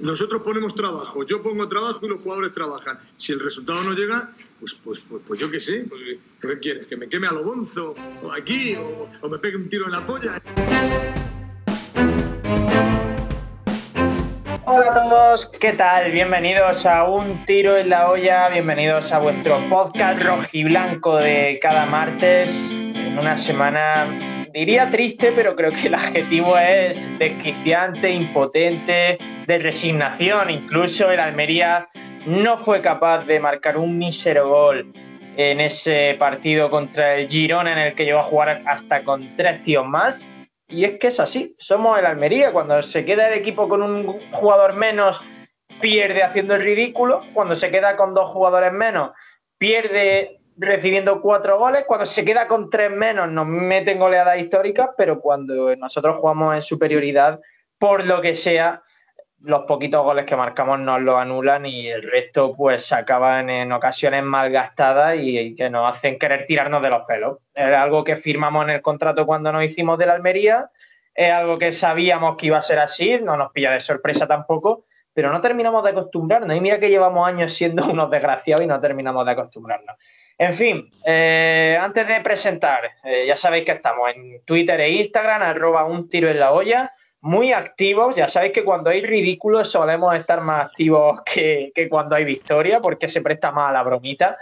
Nosotros ponemos trabajo, yo pongo trabajo y los jugadores trabajan. Si el resultado no llega, pues, pues, pues, pues yo qué sé, pues, ¿qué quieres? ¿Que me queme a lo bonzo? ¿O aquí? O, ¿O me pegue un tiro en la polla? Hola a todos, ¿qué tal? Bienvenidos a Un Tiro en la Olla, bienvenidos a vuestro podcast rojiblanco de cada martes, en una semana, diría triste, pero creo que el adjetivo es desquiciante, impotente, de resignación. Incluso el Almería no fue capaz de marcar un mísero gol en ese partido contra el Girona en el que llegó a jugar hasta con tres tíos más y es que es así, somos el Almería. Cuando se queda el equipo con un jugador menos, pierde haciendo el ridículo. Cuando se queda con dos jugadores menos, pierde recibiendo cuatro goles. Cuando se queda con tres menos, nos meten goleadas históricas. Pero cuando nosotros jugamos en superioridad, por lo que sea, los poquitos goles que marcamos nos lo anulan y el resto pues acaban en ocasiones malgastadas y, y que nos hacen querer tirarnos de los pelos. Es algo que firmamos en el contrato cuando nos hicimos de la Almería, es algo que sabíamos que iba a ser así, no nos pilla de sorpresa tampoco, pero no terminamos de acostumbrarnos. Y mira que llevamos años siendo unos desgraciados y no terminamos de acostumbrarnos. En fin, eh, antes de presentar, eh, ya sabéis que estamos en Twitter e Instagram, arroba un tiro en la olla muy activos. Ya sabéis que cuando hay ridículos solemos estar más activos que, que cuando hay victoria, porque se presta más a la bromita.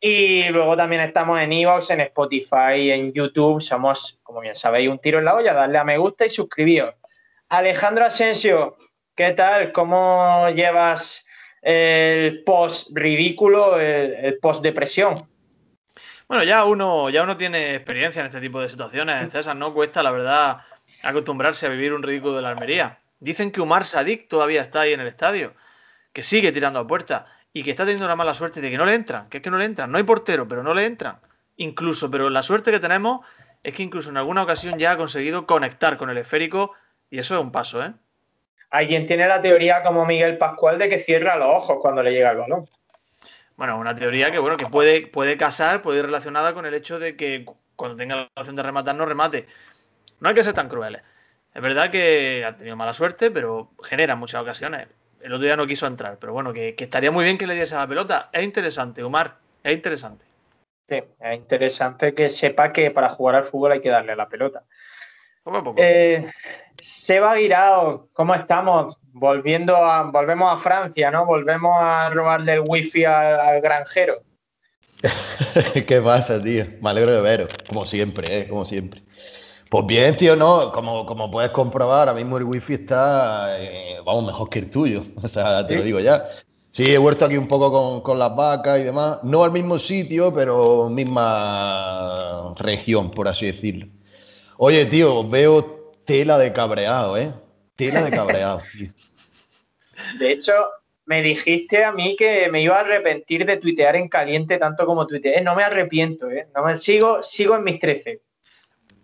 Y luego también estamos en Evox, en Spotify, en YouTube. Somos, como bien sabéis, un tiro en la olla. Darle a me gusta y suscribíos. Alejandro Asensio, ¿qué tal? ¿Cómo llevas el post ridículo, el, post depresión? Bueno, ya uno, ya uno tiene experiencia en este tipo de situaciones, César, no cuesta, la verdad, acostumbrarse a vivir un ridículo de la Almería. Dicen que Umar Sadik todavía está ahí en el estadio, que sigue tirando a puerta y que está teniendo la mala suerte de que no le entran, que es que no le entran. No hay portero, pero no le entran. Incluso, pero la suerte que tenemos es que incluso en alguna ocasión ya ha conseguido conectar con el esférico y eso es un paso, ¿eh? Alguien tiene la teoría como Miguel Pascual de que cierra los ojos cuando le llega el balón. Bueno, una teoría que bueno, que puede, puede casar, puede ir relacionada con el hecho de que cuando tenga la opción de rematar, no remate. No hay que ser tan crueles. Es verdad que ha tenido mala suerte, pero genera muchas ocasiones. El otro día no quiso entrar, pero bueno, que, que estaría muy bien que le diese la pelota. Es interesante, Omar, es interesante. Sí, es interesante que sepa que para jugar al fútbol hay que darle la pelota. Poco a poco. Eh, Seba Guirao, ¿cómo estamos? Volviendo a, volvemos a Francia, ¿no? Volvemos a robarle el wifi al, al granjero. ¿Qué pasa, tío? Me alegro de veros, como siempre, ¿eh? Como siempre. Pues bien, tío, no, como, como puedes comprobar, ahora mismo el wifi está, eh, vamos, mejor que el tuyo, o sea, te ¿Sí? lo digo ya. Sí, he vuelto aquí un poco con, con las vacas y demás, no al mismo sitio, pero misma región, por así decirlo. Oye, tío, veo tela de cabreado, ¿eh? Tela de cabreado, tío. De hecho, me dijiste a mí que me iba a arrepentir de tuitear en caliente tanto como tuiteé. No me arrepiento, ¿eh? No me, sigo, sigo en mis 13.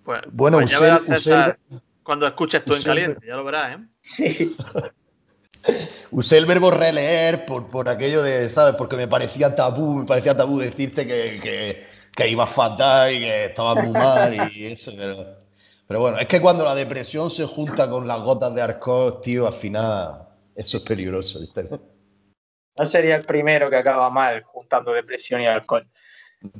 Pues, Bueno, pues ya Usel- verás, César, cuando escuches tú en caliente, ya lo verás, ¿eh? Sí. Usé el verbo releer por, por aquello de, ¿sabes? Porque me parecía tabú, me parecía tabú decirte que, que, que iba fatal y que estaba muy mal y eso, pero, pero bueno, es que cuando la depresión se junta con las gotas de alcohol, tío, al final eso es peligroso, ¿viste? No sería el primero que acaba mal juntando depresión y alcohol.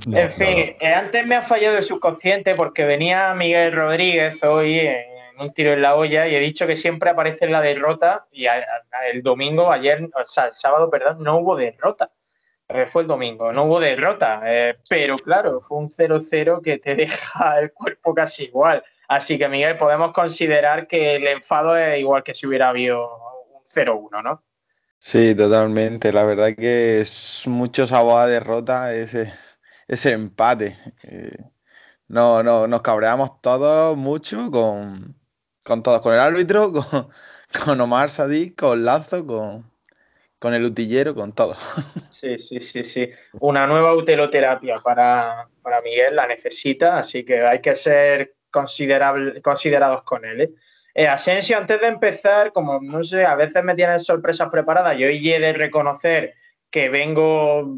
No, en fin, eh, antes me ha fallado el subconsciente porque venía Miguel Rodríguez hoy en un tiro en la olla y he dicho que siempre aparece la derrota y a- a- el domingo, ayer, o sea, el sábado, perdón, no hubo derrota. Eh, fue el domingo, no hubo derrota, eh, pero claro, fue un 0-0 que te deja el cuerpo casi igual. Así que, Miguel, podemos considerar que el enfado es igual que si hubiera habido un 0-1, ¿no? Sí, totalmente. La verdad que es mucho sabor a derrota ese, ese empate. Eh, no, no, nos cabreamos todos mucho con, con todos, con el árbitro, con, con Omar Sadik, con Lazo, con, con el utillero, con todo. Sí, sí, sí, sí. Una nueva uteloterapia para, para Miguel, la necesita, así que hay que ser considerable, considerados con él. ¿eh? Eh, Asensio, antes de empezar, como no sé, a veces me tienen sorpresas preparadas, yo hoy he de reconocer que vengo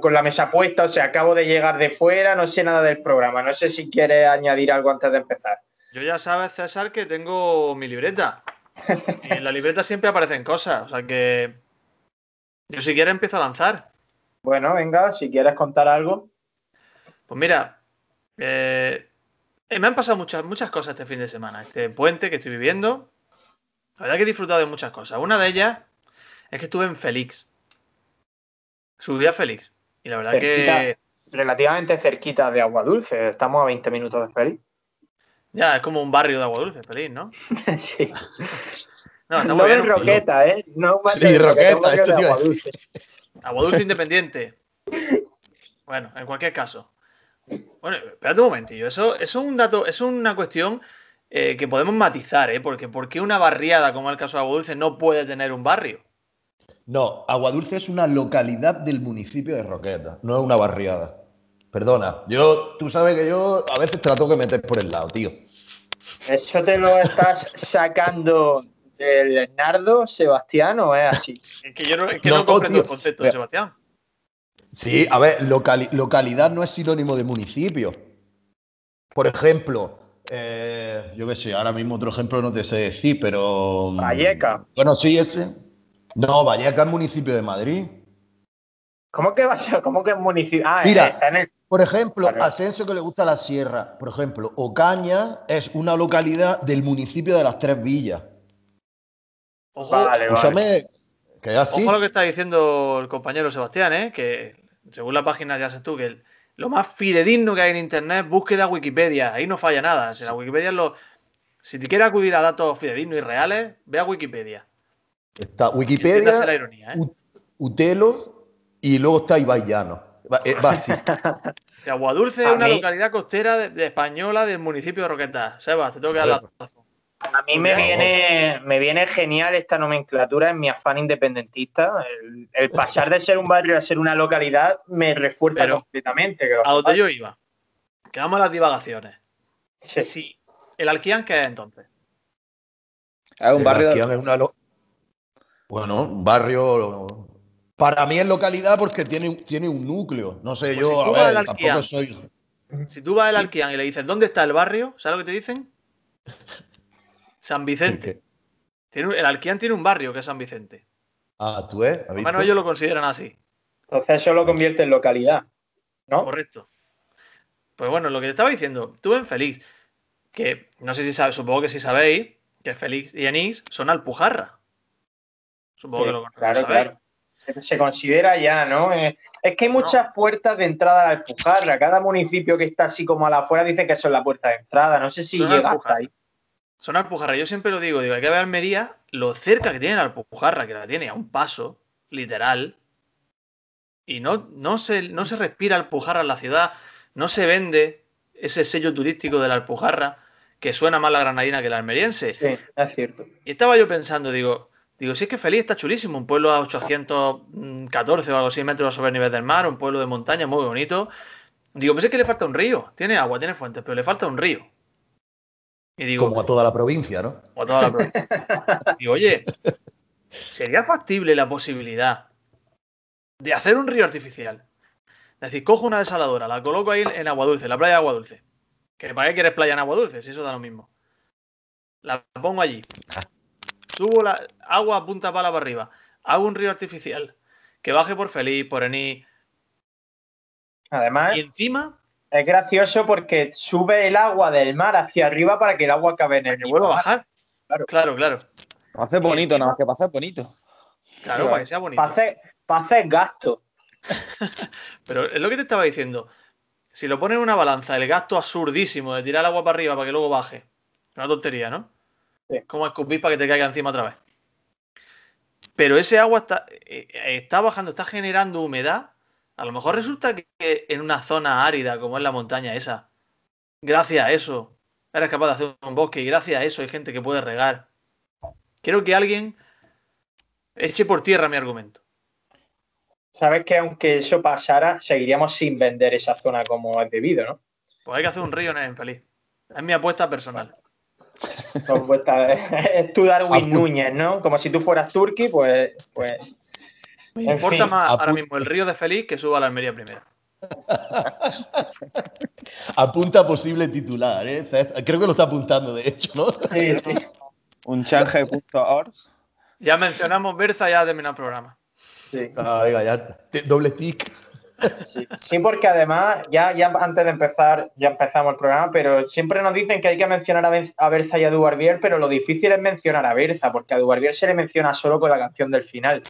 con la mesa puesta, o sea, acabo de llegar de fuera, no sé nada del programa, no sé si quieres añadir algo antes de empezar. Yo ya sabes, César, que tengo mi libreta. Y en la libreta siempre aparecen cosas. O sea que. Yo si quieres empiezo a lanzar. Bueno, venga, si quieres contar algo. Pues mira, eh, eh, me han pasado muchas, muchas cosas este fin de semana. Este puente que estoy viviendo. La verdad que he disfrutado de muchas cosas. Una de ellas es que estuve en Félix. Subí a Félix. Y la verdad Cerquita. que. Relativamente cerquita de Agua Dulce. Estamos a 20 minutos de Félix. Ya, es como un barrio de agua dulce, Félix, ¿no? sí. No, está No muy de bien. Roqueta, ¿eh? No Sí, de Roqueta, de Agua Dulce. Agua dulce independiente. Bueno, en cualquier caso. Bueno, espérate un momentillo. Eso, eso es un dato, eso es una cuestión eh, que podemos matizar, ¿eh? Porque ¿por qué una barriada, como es el caso de Agua Dulce, no puede tener un barrio? No, Aguadulce es una localidad del municipio de Roqueta, no es una barriada. Perdona, yo, tú sabes que yo a veces trato que meter por el lado, tío. ¿Eso te lo estás sacando del Nardo, Sebastián, o es así? Es que yo no, es que no, No, comprendo tío. el concepto de. Sebastián. Sí, a ver, locali- localidad no es sinónimo de municipio. Por ejemplo, eh, yo qué sé, ahora mismo otro ejemplo no te sé decir, pero. mm, Valleca. Bueno, sí, ese. No, Valleca es municipio de Madrid. ¿Cómo que va a ser? ¿Cómo que es municipio? Ah, Mira. está en el. Por ejemplo, Claro. Asensio que le gusta la sierra. Por ejemplo, Ocaña es una localidad del municipio de las Tres Villas. Ojo, Vale, vale. Escúchame, que es así. ojo a lo que está diciendo el compañero Sebastián, ¿eh? Que según la página ya sabes tú que el- lo más fidedigno que hay en internet, búsqueda Wikipedia. Ahí no falla nada. Si la Wikipedia es lo. Si te quieres acudir a datos fidedignos y reales, ve a Wikipedia. Está Entiéndase la Wikipedia, ironía, ¿eh? Utelo y luego está Ibai Llano. Va, eh. O sea, Aguadulce es una mí- localidad costera de, de española del municipio de Roquetas. Sebas, te tengo que dar la razón. A mí me Por favor. viene, me viene genial esta nomenclatura en mi afán independentista. El, el pasar de ser un barrio a ser una localidad me refuerza Pero, completamente. que A donde yo iba. Quedamos a las divagaciones. Sí. Sí. ¿El Alquián qué es entonces? Es un barrio de... Es una lo- Bueno, un barrio. Para mí es localidad porque tiene, tiene un núcleo. No sé, Pues yo, si tú a vas ver, al tampoco soy. Si tú vas al Alquián y le dices, ¿dónde está el barrio? ¿Sabes lo que te dicen? San Vicente. Tiene un- el Alquián tiene un barrio que es San Vicente. Ah, tú, ¿eh? ¿Has Por lo visto? menos ellos lo consideran así. Entonces eso lo convierte en localidad. ¿no? Correcto. Pues bueno, lo que te estaba diciendo, tú en Félix, que no sé si sabes, supongo que sí sabéis, que Félix y Enís son Alpujarra. Supongo que lo, lo claro, sabéis. claro. Se, se considera ya, ¿no? Eh, es que hay muchas puertas de entrada a la Alpujarra. Cada municipio que está así como a la afuera dice que eso es la puerta de entrada. No sé si Son llega hasta ahí. Son Alpujarra. Yo siempre lo digo, digo, hay que ver Almería, lo cerca que tiene la Alpujarra, que la tiene a un paso, literal. Y no, no, se, no se respira Alpujarra en la ciudad, no se vende ese sello turístico de la Alpujarra, que suena más la granadina que la almeriense. Sí, es cierto. Y estaba yo pensando, digo, digo, si es que Feliz está chulísimo, un pueblo a 814 o algo así metros sobre el nivel del mar, un pueblo de montaña muy bonito. Digo, pues es que le falta un río, tiene agua, tiene fuentes, pero le falta un río. Y digo, Como a toda la provincia, ¿no? o a toda la provincia. Digo, oye, ¿sería factible la posibilidad de hacer un río artificial? Es decir, cojo una desaladora, la coloco ahí en, Agua Dulce, en la playa de Agua Dulce. Que para qué quieres playa en Agua Dulce, si eso da lo mismo. La pongo allí. Subo la agua a punta pala para arriba. Hago un río artificial. Que baje por Feliz, por Ení. Además, Y encima es gracioso porque sube el agua del mar hacia arriba para que el agua acabe en el que vuelva a bajar. Claro. Claro, claro. Para hacer bonito, nada más que para hacer bonito. Claro, para que sea bonito. Para hacer, para hacer gasto. Pero es lo que te estaba diciendo. Si lo pones en una balanza, el gasto absurdísimo de tirar el agua para arriba para que luego baje. Una tontería, ¿no? Sí. Como escupir para que te caiga encima otra vez. Pero ese agua está, eh, está bajando, está generando humedad. A lo mejor resulta que en una zona árida como es la montaña esa, gracias a eso, eres capaz de hacer un bosque y gracias a eso hay gente que puede regar. Quiero que alguien eche por tierra mi argumento. Sabes que aunque eso pasara, seguiríamos sin vender esa zona como es debido, ¿no? Pues hay que hacer un río en el infeliz. Es mi apuesta personal. Con vuestra- es tu Darwin Núñez, ¿no? Como si tú fueras Turki, pues, pues Me En importa fin, más ahora mismo el río de Feliz que suba a la Almería primero. Apunta a posible titular, ¿eh? Creo que lo está apuntando, de hecho, ¿no? sí, sí. Un change.org. Ya mencionamos Berza, ya ha terminado el programa. Sí. Ah, venga, ya. Doble tick. Sí, sí, porque además, ya, ya antes de empezar, ya empezamos el programa, pero siempre nos dicen que hay que mencionar a, Ben- a Berza y a Dubarbier, pero lo difícil es mencionar a Berza, porque a Dubarbier se le menciona solo con la canción del final.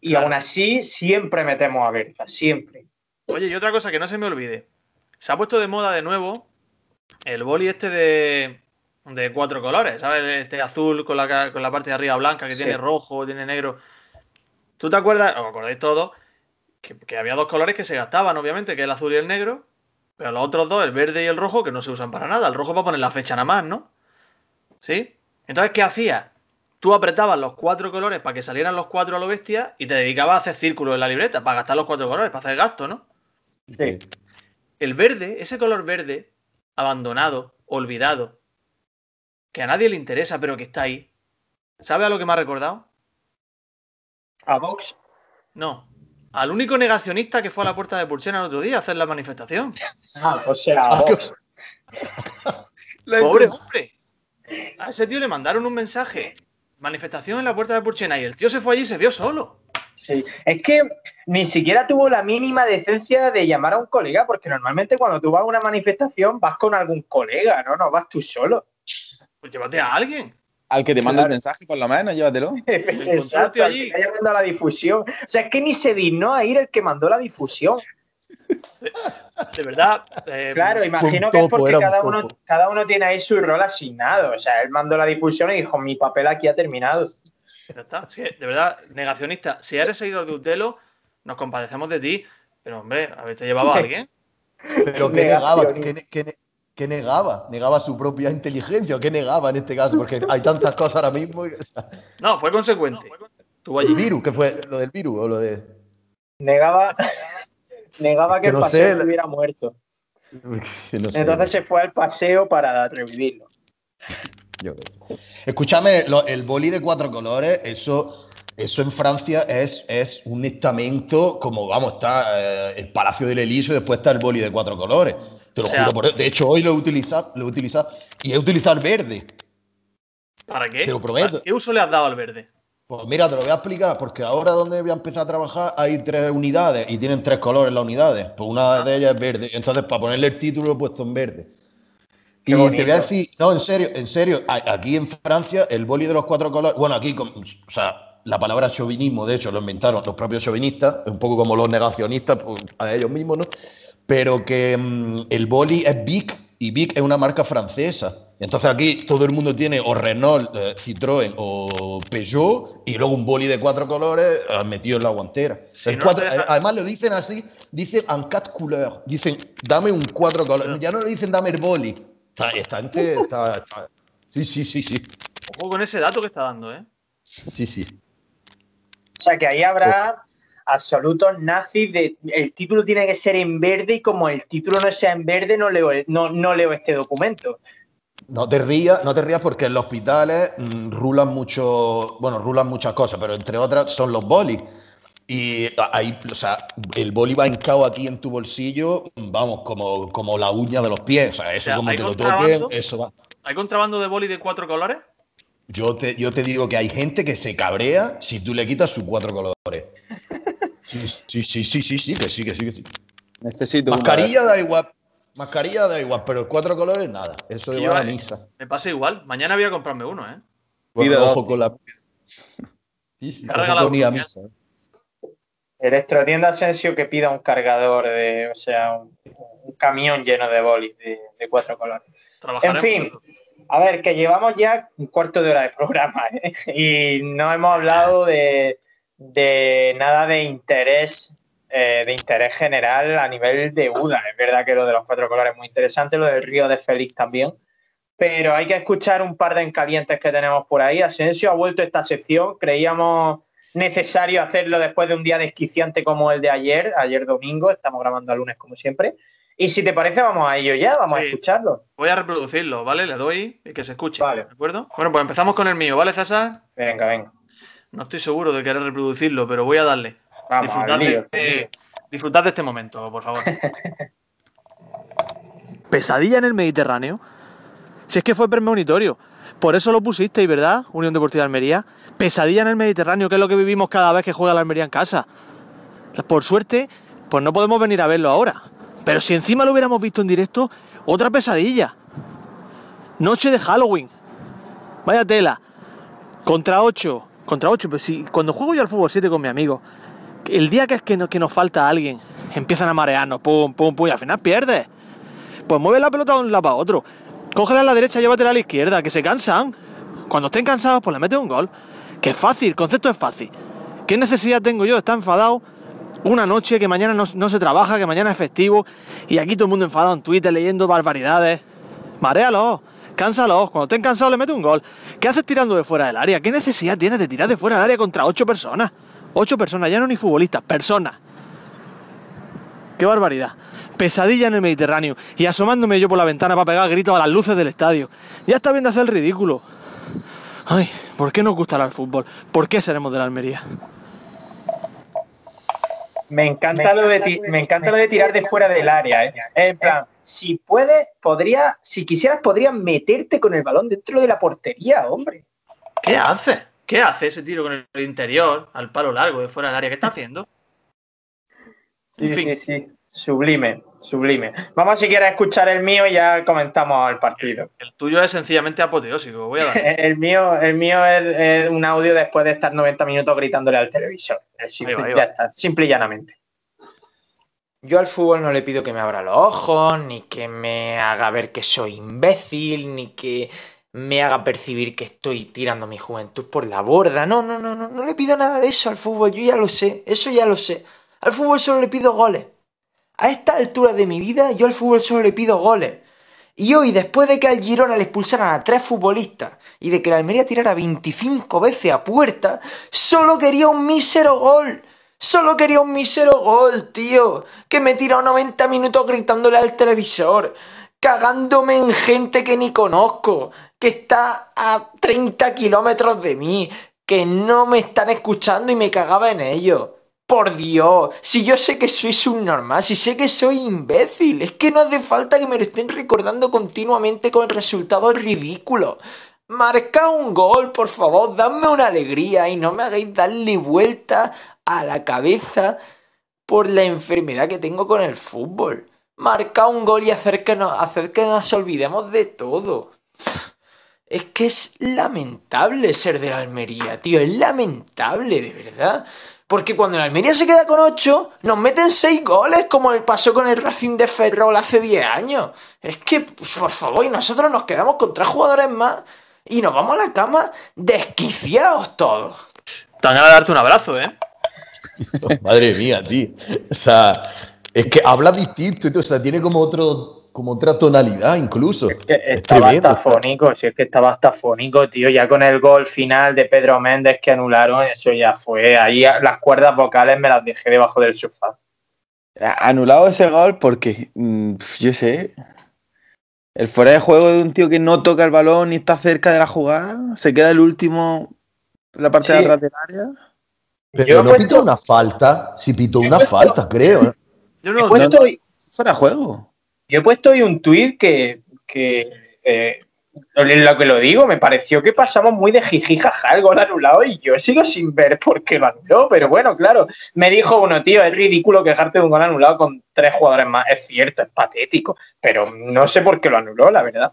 Y Claro. aún así, siempre metemos a Berza, siempre. Oye, y otra cosa que no se me olvide. Se ha puesto de moda de nuevo el boli este de, de cuatro colores, ¿sabes? Este azul con la, ca- con la parte de arriba blanca, que Sí. tiene rojo, tiene negro. ¿Tú te acuerdas? Os acordáis todos que, que había dos colores que se gastaban, obviamente, que es el azul y el negro. Pero los otros dos, el verde y el rojo, que no se usan para nada. El rojo para poner la fecha nada más, ¿no? ¿Sí? Entonces, ¿qué hacías? Tú apretabas los cuatro colores para que salieran los cuatro a lo bestia y te dedicabas a hacer círculos en la libreta para gastar los cuatro colores, para hacer gasto, ¿no? Sí. El verde, ese color verde, abandonado, olvidado, que a nadie le interesa, pero que está ahí. ¿Sabe a lo que me ha recordado? A Vox. No. Al único negacionista que fue a la puerta de Purchena el otro día a hacer la manifestación. Ah, o sea, a Vox. Pobre hombre. A ese tío le mandaron un mensaje. Manifestación en la puerta de Purchena y el tío se fue allí y se vio solo. Sí. Es que ni siquiera tuvo la mínima decencia de llamar a un colega, porque normalmente cuando tú vas a una manifestación vas con algún colega, ¿no? No vas tú solo. Pues llévate a alguien. Al que te manda Claro. el mensaje, por lo menos, llévatelo. Exacto, al allí. que haya mandado la difusión. O sea, es que ni se dignó a ir el que mandó la difusión. De verdad. eh, Claro, imagino que es porque cada uno, cada uno tiene ahí su rol asignado. O sea, él mandó la difusión y dijo, mi papel aquí ha terminado. Ya está. Sí, de verdad, negacionista. Si eres seguidor de Utelo, nos compadecemos de ti. Pero, hombre, haberte llevado a alguien. Pero ¿qué negaba? Negacionismo. ¿Qué, ne- qué ne- qué negaba? ¿Negaba su propia inteligencia? ¿O qué negaba en este caso? Porque hay tantas cosas ahora mismo. y- o sea, No, fue consecuente. Estuvo ¿El allí. virus? ¿Qué fue? ¿Lo del virus o lo de.? Negaba, negaba que Que el no paseo sé, la- estuviera muerto. que no sé. Entonces se fue al paseo para revivirlo. Yo. Escúchame, lo- el boli de cuatro colores, eso, eso en Francia es, es un estamento como, vamos, está eh, el Palacio del Elíseo y después está el boli de cuatro colores. Te lo O sea- juro por eso. De hecho, hoy lo he utilizado, lo he utilizado y he utilizado el verde. ¿Para qué? Te lo prometo. ¿Para ¿Qué uso le has dado al verde? Pues mira, te lo voy a explicar, porque ahora donde voy a empezar a trabajar hay tres unidades y tienen tres colores las unidades. Pues una de ellas es verde. Entonces, para ponerle el título lo he puesto en verde. Qué y bonito. te voy a decir, no, en serio, en serio, aquí en Francia el boli de los cuatro colores, bueno, aquí, o sea, la palabra chauvinismo, de hecho, lo inventaron los propios chauvinistas, un poco como los negacionistas, pues, a ellos mismos, ¿no? Pero que mm, el boli es Bic y Bic es una marca francesa. Entonces aquí todo el mundo tiene o Renault, eh, Citroën o Peugeot y luego un boli de cuatro colores eh, metido en la guantera. Si El no cuatro- te deja- Además lo dicen así, dicen en quatre couleurs, dicen dame un cuatro colores, ya no le dicen dame el boli. Está, está, ente- está- está- sí, sí, sí, sí, Ojo con ese dato que está dando, ¿eh? sí, sí. O sea que ahí habrá absolutos nazis de el título tiene que ser en verde y como el título no sea en verde no leo, no, no leo este documento. No te rías, no te rías porque en los hospitales mm, rulan mucho, bueno, rulan muchas cosas, pero entre otras son los bolis. Y ahí, o sea, el boli va hincado aquí en tu bolsillo, vamos, como, como la uña de los pies. O sea, eso sea, como ¿hay te lo contrabando? toquen, eso va. ¿Hay contrabando de boli de cuatro colores? Yo te, yo te digo que hay gente que se cabrea si tú le quitas sus cuatro colores. Sí, sí, sí, sí, sí, sí, que sí, que sí, que sí. Necesito una. Mascarilla da igual, mascarilla da igual, pero cuatro colores nada. Eso de yo, a eh, misa. Me pasa igual. Mañana voy a comprarme uno, ¿eh? Bueno, ojo con la. Sí, sí, ojo con misa. ¿eh? Electrotienda Asensio que pida un cargador de, o sea, un, un camión lleno de bolis de, de cuatro colores. En fin, a ver, que llevamos ya un cuarto de hora de programa ¿eh? y no hemos hablado de, de nada de interés, eh, de interés general a nivel de UDA. Es verdad que lo de los cuatro colores es muy interesante, lo del río de Félix también, pero hay que escuchar un par de encalientes que tenemos por ahí. Asensio ha vuelto a esta sección, creíamos necesario hacerlo después de un día desquiciante como el de ayer, ayer domingo, estamos grabando a lunes como siempre. Y si te parece, vamos a ello ya, vamos a escucharlo. Voy a reproducirlo, ¿vale? Le doy y que se escuche. Vale. ¿De acuerdo? Bueno, pues empezamos con el mío, ¿vale, César? Venga, venga. No estoy seguro de querer reproducirlo, pero voy a darle. Vamos, disfrutad, lío, de, lío. disfrutad de este momento, por favor. ¿Pesadilla en el Mediterráneo? Si es que fue premonitorio. Por eso lo pusisteis, ¿verdad? Unión Deportiva de Almería. Pesadilla en el Mediterráneo, que es lo que vivimos cada vez que juega la Almería en casa. Por suerte, pues no podemos venir a verlo ahora. Pero si encima lo hubiéramos visto en directo, otra pesadilla. Noche de Halloween. Vaya tela. Contra 8. Contra 8. Pero si cuando juego yo al fútbol 7 con mi amigo, el día que es que, nos falta alguien, empiezan a marearnos, pum, pum, pum, y al final pierdes. Pues mueve la pelota de un lado para otro. Cógela a la derecha, llévatela a la izquierda, que se cansan. Cuando estén cansados, pues le metes un gol. Que es fácil, el concepto es fácil. ¿Qué necesidad tengo yo de estar enfadado una noche que mañana no, se trabaja, que mañana es festivo y aquí todo el mundo enfadado en Twitter leyendo barbaridades? Maréalos, cánsalos. Cuando estén cansados le metes un gol. ¿Qué haces tirando de fuera del área? ¿Qué necesidad tienes de tirar de fuera del área contra ocho personas? Ocho personas, ya no ni futbolistas, personas. ¡Qué barbaridad! Pesadilla en el Mediterráneo y asomándome yo por la ventana para pegar gritos a las luces del estadio. Ya está bien de hacer el ridículo. Ay, ¿por qué nos gustará el fútbol? ¿Por qué seremos de la Almería? Me encanta, lo, de me encanta lo de tirar de fuera del área, ¿eh? En plan, si puedes, podría, si quisieras, podrías meterte con el balón dentro de la portería, hombre. ¿Qué hace? ¿Qué hace ese tiro con el interior, al palo largo, de fuera del área? ¿Qué está haciendo? Sí, sí, sí. Sublime, sublime. Vamos si quieres escuchar el mío y ya comentamos el partido. El tuyo es sencillamente apoteósico, voy a dar. el mío, el mío es, un audio después de estar 90 minutos gritándole al televisor. Simple, Ya está, simple y llanamente. Yo al fútbol no le pido que me abra los ojos, ni que me haga ver que soy imbécil, ni que me haga percibir que estoy tirando mi juventud por la borda. No, no, no, no, no le pido nada de eso al fútbol, yo ya lo sé, eso ya lo sé. Al fútbol solo le pido goles. A esta altura de mi vida, yo al fútbol solo le pido goles. Y hoy, después de que al Girona le expulsaran a tres futbolistas y de que la Almería tirara 25 veces a puerta, solo quería un mísero gol. Solo quería un mísero gol, tío. Que me tiró 90 minutos gritándole al televisor cagándome en gente que ni conozco, que está a 30 kilómetros de mí, que no me están escuchando y me cagaba en ellos. Por Dios, si yo sé que soy subnormal, si sé que soy imbécil, es que no hace falta que me lo estén recordando continuamente con resultados ridículos. Marca un gol, por favor, dadme una alegría y no me hagáis darle vuelta a la cabeza por la enfermedad que tengo con el fútbol marca un gol y hacer que, nos, hacer que nos olvidemos de todo. Es que es lamentable ser de la Almería, tío, es lamentable, de verdad. Porque cuando la Almería se queda con 8, nos meten 6 goles, como el pasó con el Racing de Ferrol hace 10 años. Es que, por favor, y nosotros nos quedamos con 3 jugadores más y nos vamos a la cama desquiciados todos. Te van a darte un abrazo, ¿eh? Madre mía, tío. O sea, es que habla distinto, o sea, tiene como otro, como otra tonalidad incluso. Es que estaba hasta fónico, si es que estaba hasta fónico, tío, ya con el gol final de Pedro Méndez que anularon, eso ya fue. Ahí las cuerdas vocales me las dejé debajo del sofá. Anulado ese gol porque, mm, yo sé, el fuera de juego de un tío que no toca el balón ni está cerca de la jugada, se queda el último en la parte de atrás del área. Pero no pitó una falta, si pitó una falta, creo. Yo no, he puesto hoy, fuera juego. Yo he puesto hoy un tuit que, que eh, lo que lo digo, me pareció que pasamos muy de jijijaja el gol anulado y yo sigo sin ver por qué lo anuló, pero bueno, claro, me dijo uno, tío, es ridículo quejarte de un gol anulado con tres jugadores más, es cierto, es patético, pero no sé por qué lo anuló, la verdad.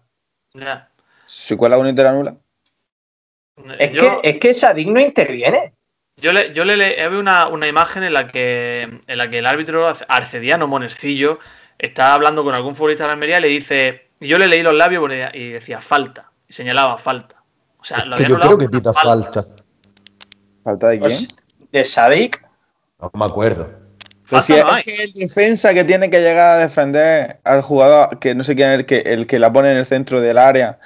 ¿Si cuál la bonita la anula? Es, que, es que Sadik no interviene. Yo le, yo le, una, una, imagen en la que en la que el árbitro Arcediano Monescillo está hablando con algún futbolista de la Almería y le dice, yo le leí los labios y decía falta, y señalaba falta. O sea, lo había yo creo que pita falta. falta. de quién? Pues, de Sadik. No me acuerdo. Pues si es que el defensa que tiene que llegar a defender al jugador, que no sé quién es el que, el que la pone en el centro del área,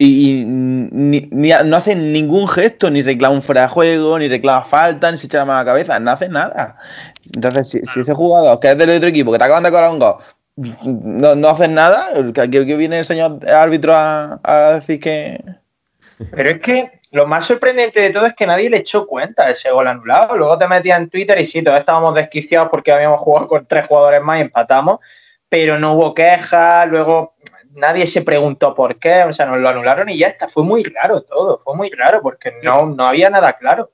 y, no hacen ningún gesto, ni reclama un fuera de juego, ni reclama falta, ni se echa la mano a la cabeza, no hacen nada. Entonces, si, ese jugador que es del otro equipo, que te acaban de colar un gol, no, no hacen nada, que, viene el señor árbitro a, decir que. Pero es que lo más sorprendente de todo es que nadie le echó cuenta de ese gol anulado. Luego te metías en Twitter y sí, todos estábamos desquiciados porque habíamos jugado con tres jugadores más y empatamos, pero no hubo quejas. Luego nadie se preguntó por qué, o sea, nos lo anularon y ya está. Fue muy raro todo, fue muy raro porque no, no había nada claro.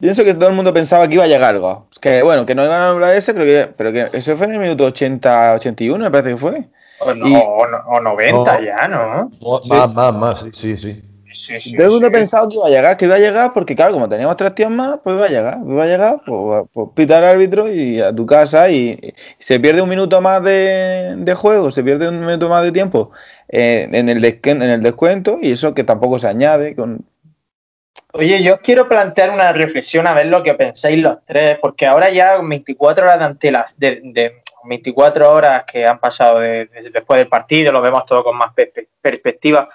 Pienso que todo el mundo pensaba que iba a llegar algo. Que bueno, que no iban a anular ese, pero que, pero que eso fue en el minuto 80, 81, me parece que fue. O, no, Y- o, no- o 90 No. ya, ¿no? Más, más, más, más, sí, sí, sí. Sí, pensaba que iba a llegar, que iba a llegar, porque claro, como teníamos tres tíos más, pues iba a llegar, pues iba a llegar, pues, pues pita al árbitro y a tu casa y, y se pierde un minuto más de, de juego, se pierde un minuto más de tiempo eh, en, el en el descuento y eso que tampoco se añade con... Oye, yo os quiero plantear una reflexión a ver lo que pensáis los tres, porque ahora ya 24 horas de antela, de, de 24 horas que han pasado de- de- después del partido, lo vemos todo con más pe- perspectiva.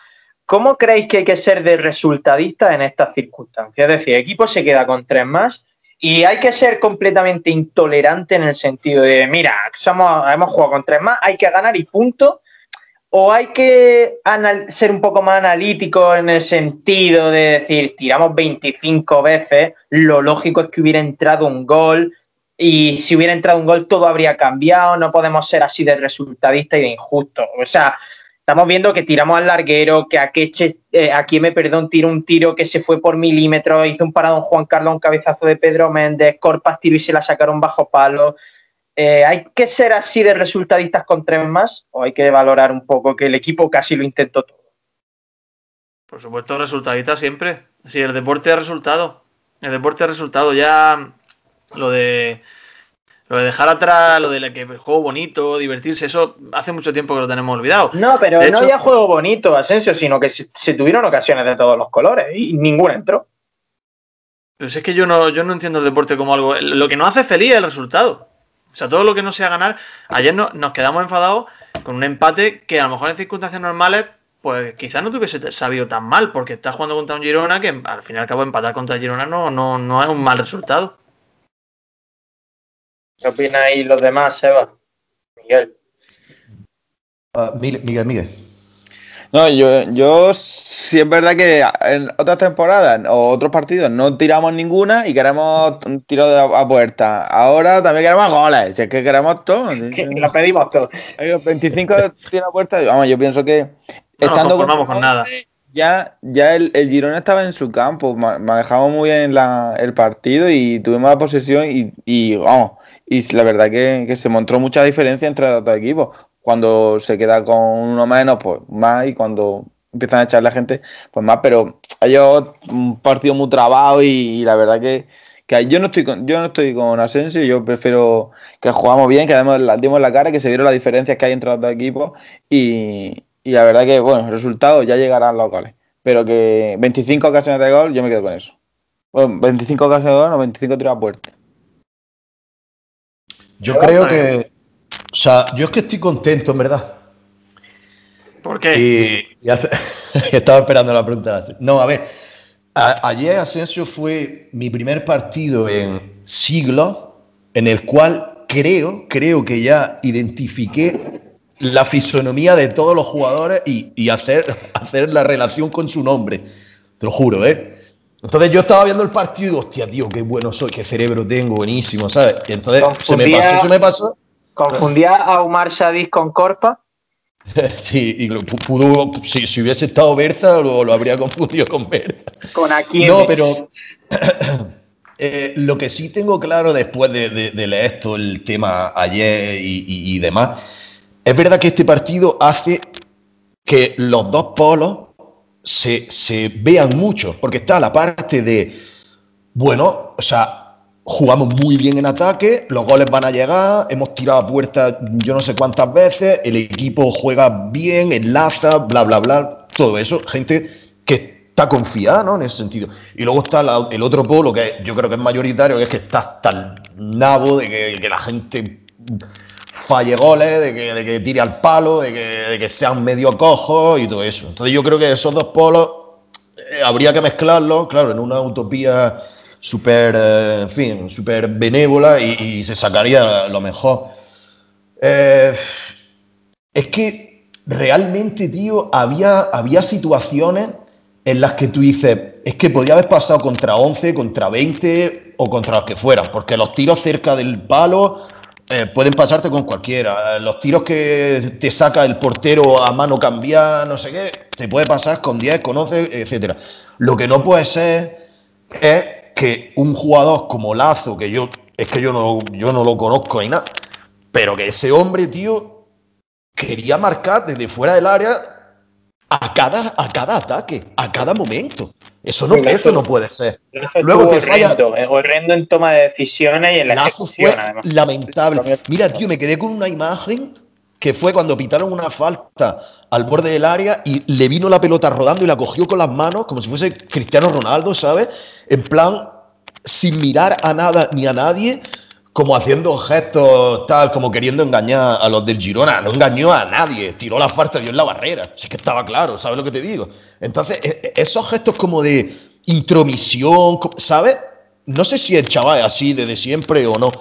¿Cómo creéis que hay que ser de resultadista en estas circunstancias? Es decir, el equipo se queda con tres más y hay que ser completamente intolerante en el sentido de, mira, somos, hemos jugado con tres más, hay que ganar y punto. ¿O hay que ser un poco más analítico en el sentido de decir, tiramos 25 veces, lo lógico es que hubiera entrado un gol y si hubiera entrado un gol todo habría cambiado, no podemos ser así de resultadista y de injusto. O sea, estamos viendo que tiramos al larguero, que Akeche, eh, aquí me perdón, tiró un tiro que se fue por milímetros, hizo un paradón Juan Carlos, un cabezazo de Pedro Méndez, Corpas tiró y se la sacaron bajo palo. Eh, ¿Hay que ser así de resultadistas con tres más o hay que valorar un poco que el equipo casi lo intentó todo? Por supuesto, resultadista siempre. Si el deporte ha resultado. El deporte ha resultado. Ya lo de lo de dejar atrás, lo de que el juego bonito, divertirse, eso hace mucho tiempo que lo tenemos olvidado. No, pero De no hecho- había juego bonito, Asensio, sino que se, se tuvieron ocasiones de todos los colores y ninguna entró. Pero si es que yo no, yo no entiendo el deporte como algo. Lo que nos hace feliz es el resultado. O sea, todo lo que no sea ganar. Ayer no- nos quedamos enfadados con un empate que a lo mejor en circunstancias normales, pues quizás no te hubiese sabido tan mal, porque estás jugando contra un Girona que al fin y al cabo empatar contra el Girona no, no, no es un mal resultado. ¿Qué opináis los demás, Seba? Miguel. Ah, Miguel, Miguel, Miguel. No, yo, yo sí es verdad que en otras temporadas o otros partidos no tiramos ninguna y queremos un tiro de a, puerta. Ahora también queremos goles, si es que queremos todo. Que lo pedimos todo. Hay 25 tiros a puerta, vamos, yo pienso que No nos estando conformamos con con nada. Ya, ya el, el Girona estaba en su campo, ma- manejamos muy bien la- el partido y tuvimos la posesión y, vamos, y la verdad que, que se mostró mucha diferencia entre los dos equipos. Cuando se queda con uno menos, pues más, y cuando empiezan a echar la gente, pues más, pero ellos un partido muy trabado y, la verdad que, que yo no estoy con, yo no estoy con Asensio, yo prefiero que jugamos bien, que demos la, dimos la cara, que se vieron las diferencias que hay entre los dos equipos y, y la verdad que, bueno, el resultado ya llegarán los goles. Pero que 25 ocasiones de gol, yo me quedo con eso. Bueno, 25 ocasiones de gol o 25 tiros a puerta. Yo creo que. O sea, yo es que estoy contento, en verdad. ¿Por qué? Y ya se- estaba esperando la pregunta. No, a ver. a- ayer Asensio fue mi primer partido en siglos en el cual creo, creo que ya identifiqué la fisonomía de todos los jugadores y, y hacer, hacer la relación con su nombre. Te lo juro, ¿eh? Entonces yo estaba viendo el partido y digo, hostia, tío, qué bueno soy, qué cerebro tengo, buenísimo, ¿sabes? Y entonces se me pasó, se me pasó. ¿Confundía a Umar Sadis con Corpa? Sí, y lo pudo, si, si hubiese estado Berza, lo, lo habría confundido con Berza. Con aquí. No, pero eh, lo que sí tengo claro después de, de- de leer todo el tema ayer y, y- y demás, es verdad que este partido hace que los dos polos se, se vean mucho, porque está la parte de, bueno, o sea, jugamos muy bien en ataque, los goles van a llegar, hemos tirado a puerta yo no sé cuántas veces, el equipo juega bien, enlaza, bla, bla, bla, todo eso, gente que está confiada, ¿no? En ese sentido. Y luego está el otro polo que yo creo que es mayoritario, que es que está hasta el nabo de que la gente falle goles, de que, de que tire al palo, de que, de que sean medio cojos y todo eso. Entonces yo creo que esos dos polos eh, habría que mezclarlos, claro, en una utopía súper, eh, en fin, súper benévola y, y se sacaría lo mejor. Eh, es que realmente, tío, había, había situaciones en las que tú dices, es que podía haber pasado contra 11, contra 20 o contra los que fueran, porque los tiros cerca del palo eh, pueden pasarte con cualquiera. Los tiros que te saca el portero a mano cambiada, no sé qué, te puede pasar con 10, con 11, etcétera. Lo que no puede ser es que un jugador como Lazo, que yo es que yo no, yo no lo conozco ni nada, pero que ese hombre, tío, quería marcar desde fuera del área a cada, a cada ataque, a cada momento. Eso no, eso no puede ser. Luego te falla. Horrendo, en toma de decisiones y en la ejecución, además. Lamentable. Mira, tío, me quedé con una imagen que fue cuando pitaron una falta al borde del área y le vino la pelota rodando y la cogió con las manos, como si fuese Cristiano Ronaldo, ¿sabes? En plan, sin mirar a nada ni a nadie, como haciendo gestos tal, como queriendo engañar a los del Girona. No engañó a nadie, tiró la falta, dio en la barrera. Así que estaba claro, ¿sabes lo que te digo? Entonces, e, e, esos gestos como de intromisión, ¿sabes? No sé si el chaval es así desde siempre o no,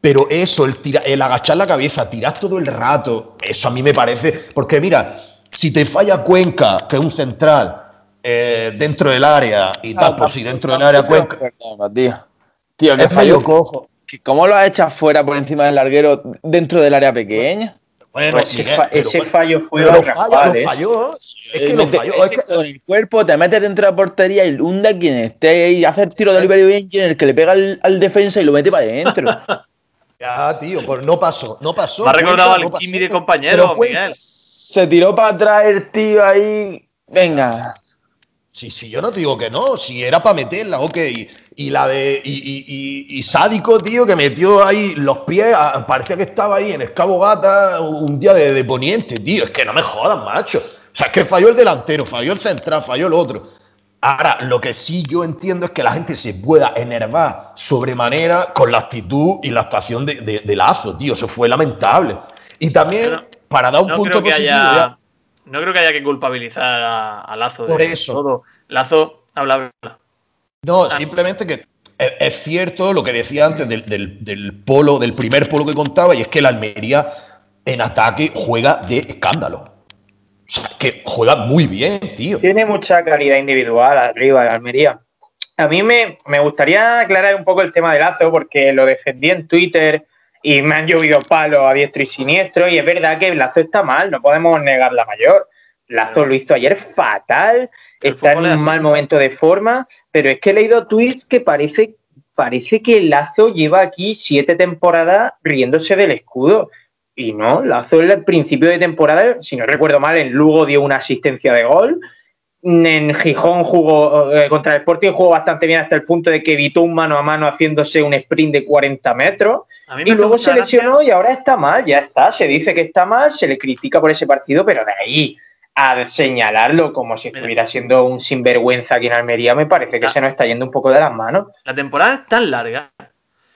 pero eso, el, el agachar la cabeza, tirar todo el rato, eso a mí me parece. Porque mira, si te falla Cuenca, que es un central, eh, dentro del área y tal, pues si dentro del área Cuenca. Tío, que fallo cojo. ¿Cómo lo has hecho afuera por encima del larguero dentro del área pequeña? Bueno, pues ese, fallo fue lo falla, ¿eh? falló. Es que lo falló. Es que... Con el cuerpo te metes dentro de la portería y hunde quien esté y hace el tiro de Oliverio en el que le pega al, defensa y lo mete para adentro. ya, tío, pues no pasó, no pasó. Me ha recordado al Kimi de compañero, Miguel. Se tiró para atrás el tío ahí. Venga. Sí, sí, yo no te digo que no, si era para meterla, ok. Y la de. Y, sádico, tío, que metió ahí los pies, parecía que estaba ahí en Escabo Gata un día de, poniente, tío. Es que no me jodas, macho. O sea, es que falló el delantero, falló el central, falló el otro. Ahora, lo que sí yo entiendo es que la gente se pueda enervar sobremanera con la actitud y la actuación de, Lazo, tío. Eso fue lamentable. Y también, para dar un punto positivo. No creo que haya que culpabilizar a, Lazo Por eso. todo. Lazo habla. No, simplemente que es cierto lo que decía antes del, polo, del primer polo que contaba, y es que la Almería en ataque juega de escándalo. O sea, que juega muy bien, tío. Tiene mucha calidad individual arriba la Almería. A mí me, me, gustaría aclarar un poco el tema de Lazo, porque lo defendí en Twitter y me han llovido palos a diestro y siniestro. Y es verdad que Lazo está mal, no podemos negar la mayor. Lazo lo hizo ayer fatal, está en un mal momento de forma, pero es que he leído tweets que parece, parece que Lazo lleva aquí siete temporadas riéndose del escudo. Y no, Lazo en el principio de temporada, si no recuerdo mal, en Lugo dio una asistencia de gol en Gijón jugó eh, contra el Sporting jugó bastante bien hasta el punto de que evitó un mano a mano haciéndose un sprint de 40 metros y luego se lesionó y ahora está mal, ya está, se dice que está mal, se le critica por ese partido, pero de ahí a señalarlo como si estuviera siendo un sinvergüenza aquí en Almería me parece que se nos está yendo un poco de las manos. La temporada es tan larga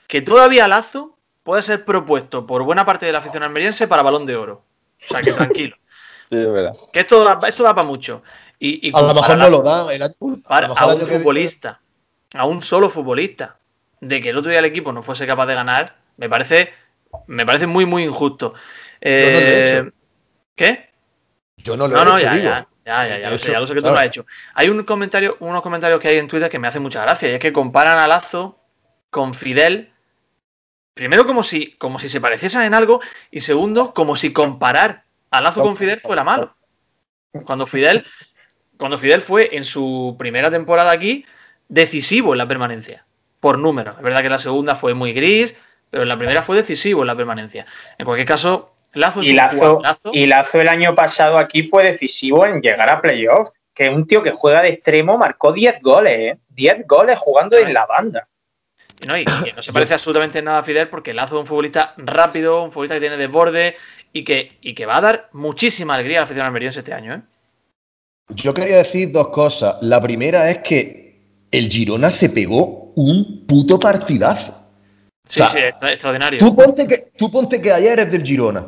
que todavía Lazo puede ser propuesto por buena parte de la afición almeriense para balón de oro. O sea que tranquilo. sí, es verdad. Que esto esto da para mucho. Y, a lo mejor no lo da. El a, un futbolista, a un solo futbolista, de que el otro día el equipo no fuese capaz de ganar, me parece, me parece muy, muy injusto. Eh, ¿Qué? Yo no lo he hecho. Ya, ya, ya, ya, lo sé, ya lo sé que tú lo has hecho. Hay un comentario, unos comentarios que hay en Twitter que me hacen mucha gracia, y es que comparan a Lazo con Fidel. Primero, como si, como si se pareciesen en algo, y segundo, como si comparar a Lazo con Fidel fuera malo. Cuando Fidel cuando Fidel fue en su primera temporada aquí decisivo en la permanencia, por número. Es verdad que la segunda fue muy gris, pero en la primera fue decisivo en la permanencia. En cualquier caso, Lazo y Lazo, y Lazo el año pasado aquí fue decisivo en llegar a playoffs, que un tío que juega de extremo marcó 10 goles, ¿eh? 10 goles jugando en la banda. Y no, y, no se parece absolutamente nada a Fidel porque Lazo es un futbolista rápido, un futbolista que tiene desborde y que, y que va a dar muchísima alegría a la afición almeriense este año. ¿eh? Yo quería decir dos cosas. La primera es que el Girona se pegó un puto partidazo. Sí, sí, extraordinario. Tú ponte, que, tú ponte que ayer eres del Girona.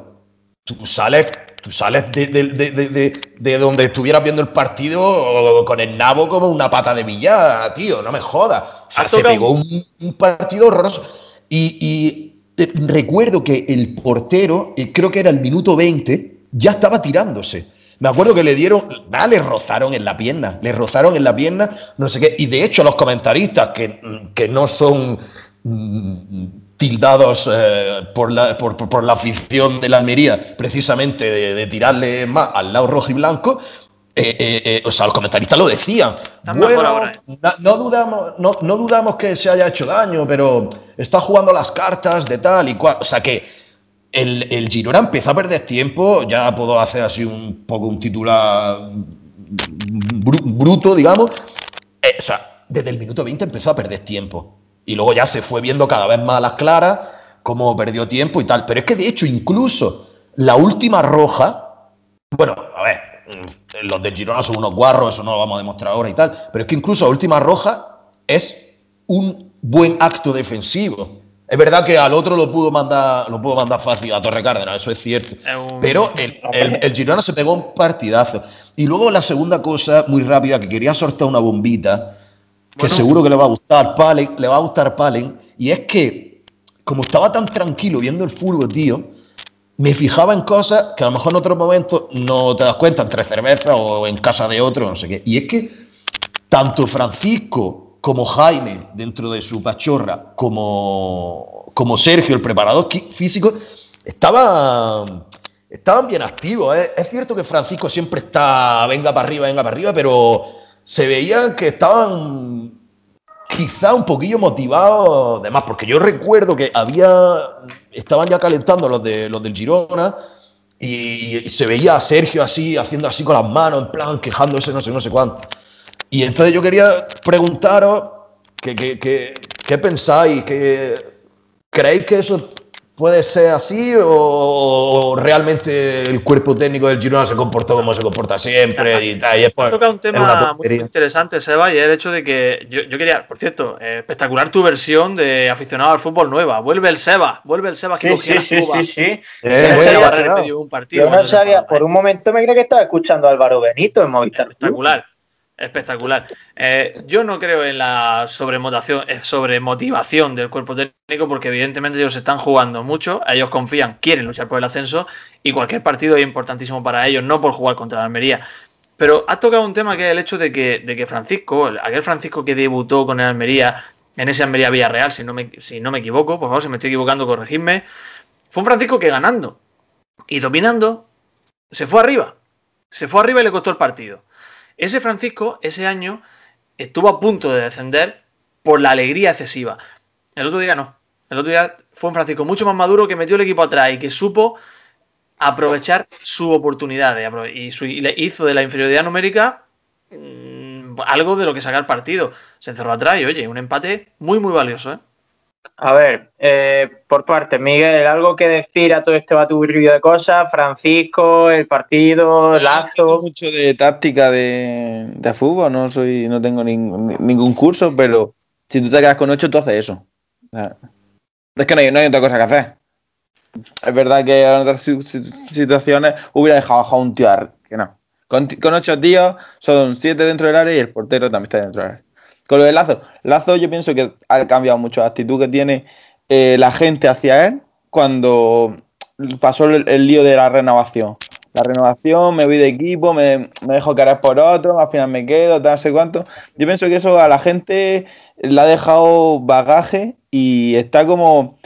Tú sales, tú sales de, donde estuvieras viendo el partido con el nabo como una pata de villa, tío, no me jodas. O sea, se pegó un, partido horroroso. Y, recuerdo que el portero, eh, creo que era el minuto 20, ya estaba tirándose. Me acuerdo que le dieron, le rozaron en la pierna, le rozaron en la pierna, no sé qué. Y de hecho, los comentaristas que, no son mm, tildados eh, por, la, por, por, la afición de la Almería, precisamente de, tirarle más al lado rojo y blanco, eh, eh, o sea, los comentaristas lo decían. Bueno, no, dudamos, no, no, dudamos que se haya hecho daño, pero está jugando las cartas de tal y cual. O sea que el, el Girona empezó a perder tiempo, ya puedo hacer así un poco un titular bruto, digamos. o sea, desde el minuto 20 empezó a perder tiempo. Y luego ya se fue viendo cada vez más a las claras cómo perdió tiempo y tal. Pero es que de hecho, incluso la última roja, bueno, a ver, los de Girona son unos guarros, eso no lo vamos a demostrar ahora y tal. Pero es que incluso la última roja es un buen acto defensivo. Es verdad que al otro lo pudo mandar, lo pudo mandar fácil a Torre Cárdenas, eso es cierto. Pero el, el, Girona se pegó un partidazo. Y luego la segunda cosa, muy rápida, que quería soltar una bombita, que seguro que le va a gustar Palen, le va a gustar Palen, y es que, como estaba tan tranquilo viendo el fútbol, tío, me fijaba en cosas que a lo mejor en otros momentos no te das cuenta, entre cervezas o en casa de otro, no sé qué. Y es que tanto Francisco como Jaime, dentro de su pachorra, como, como Sergio, el preparador físico, estaban, estaban bien activos. ¿eh? Es cierto que Francisco siempre está, venga para arriba, venga para arriba, pero se veían que estaban quizá un poquillo motivados, además, porque yo recuerdo que había, estaban ya calentando los, de, los del Girona y, se veía a Sergio así, haciendo así con las manos, en plan, quejándose, no sé, no sé cuánto. Y entonces yo quería preguntaros qué pensáis, que creéis que eso puede ser así o realmente el cuerpo técnico del Girona se comportó como se comporta siempre y tal. Y toca un tema muy interesante, Seba, y es el hecho de que yo, quería, por cierto, eh, espectacular tu versión de aficionado al fútbol nueva. Vuelve el Seba, vuelve el Seba que sí, sí, sí, sí, sí, un partido. Yo no sabía, por un momento me creía que estaba escuchando a Álvaro Benito en Movistar. Espectacular. Espectacular. Eh, yo no creo en la sobremotivación, eh, sobremotivación del cuerpo técnico porque evidentemente ellos están jugando mucho, ellos confían, quieren luchar por el ascenso y cualquier partido es importantísimo para ellos, no por jugar contra la Almería. Pero ha tocado un tema que es el hecho de que, de que Francisco, aquel Francisco que debutó con el Almería, en ese Almería Villarreal, si no me, si no me equivoco, por favor, si me estoy equivocando, corregidme, fue un Francisco que ganando y dominando, se fue arriba. Se fue arriba y le costó el partido. Ese Francisco, ese año, estuvo a punto de descender por la alegría excesiva. El otro día no. El otro día fue un Francisco mucho más maduro que metió el equipo atrás y que supo aprovechar su oportunidad y, le hizo de la inferioridad numérica mm, algo de lo que sacar partido. Se encerró atrás y oye, un empate muy muy valioso. ¿eh? A ver, eh, por parte, Miguel, ¿algo que decir a todo este batuburrillo de cosas? Francisco, el partido, Lazo. No mucho de táctica de, fútbol, no soy, no tengo ningún curso, pero si tú te quedas con ocho, tú haces eso. Es que no hay, otra cosa que hacer. Es verdad que en otras situaciones hubiera dejado a un tío que no. Con, con ocho tíos son siete dentro del área y el portero también está dentro del área. Con lo de Lazo, Lazo yo pienso que ha cambiado mucho la actitud que tiene eh, la gente hacia él cuando pasó el, lío de la renovación. La renovación, me voy de equipo, me, dejo caer por otro, al final me quedo, tal, sé cuánto. Yo pienso que eso a la gente le ha dejado bagaje y está como,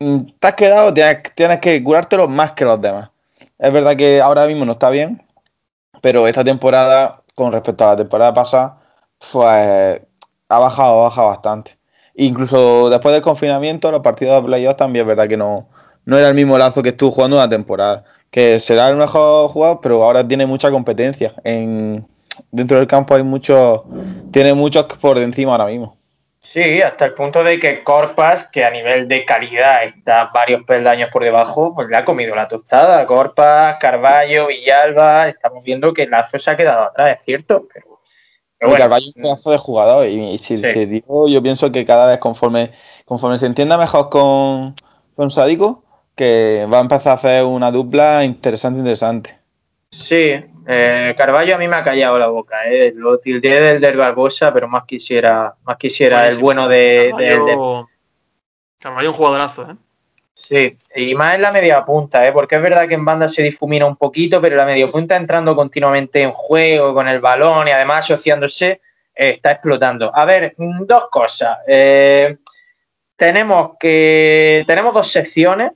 mm, te has quedado, tienes, tienes que curártelo más que los demás. Es verdad que ahora mismo no está bien, pero esta temporada, con respecto a la temporada pasada, pues ha bajado, ha bajado bastante. Incluso después del confinamiento, los partidos de playoffs también es verdad que no, no era el mismo lazo que estuvo jugando una temporada. Que será el mejor jugador, pero ahora tiene mucha competencia. En, dentro del campo hay muchos, tiene muchos por encima ahora mismo. Sí, hasta el punto de que Corpas, que a nivel de calidad está varios peldaños por debajo, pues le ha comido la tostada. Corpas, Carballo, Villalba, estamos viendo que Lazo se ha quedado atrás, es cierto, pero bueno, Carvalho es un pedazo de jugador y, si se digo, yo pienso que cada vez conforme, conforme se entienda mejor con, con Sadico, que va a empezar a hacer una dupla interesante, interesante. Sí, eh, Carballo a mí me ha callado la boca, eh. lo tildé del del Barbosa, pero más quisiera, más quisiera el bueno de, Carvalho, Carvalho un jugadorazo, ¿eh? Sí, y más en la media punta, ¿eh? porque es verdad que en banda se difumina un poquito, pero la media punta entrando continuamente en juego con el balón y además asociándose, eh, está explotando. A ver, dos cosas. Eh, tenemos que tenemos dos secciones.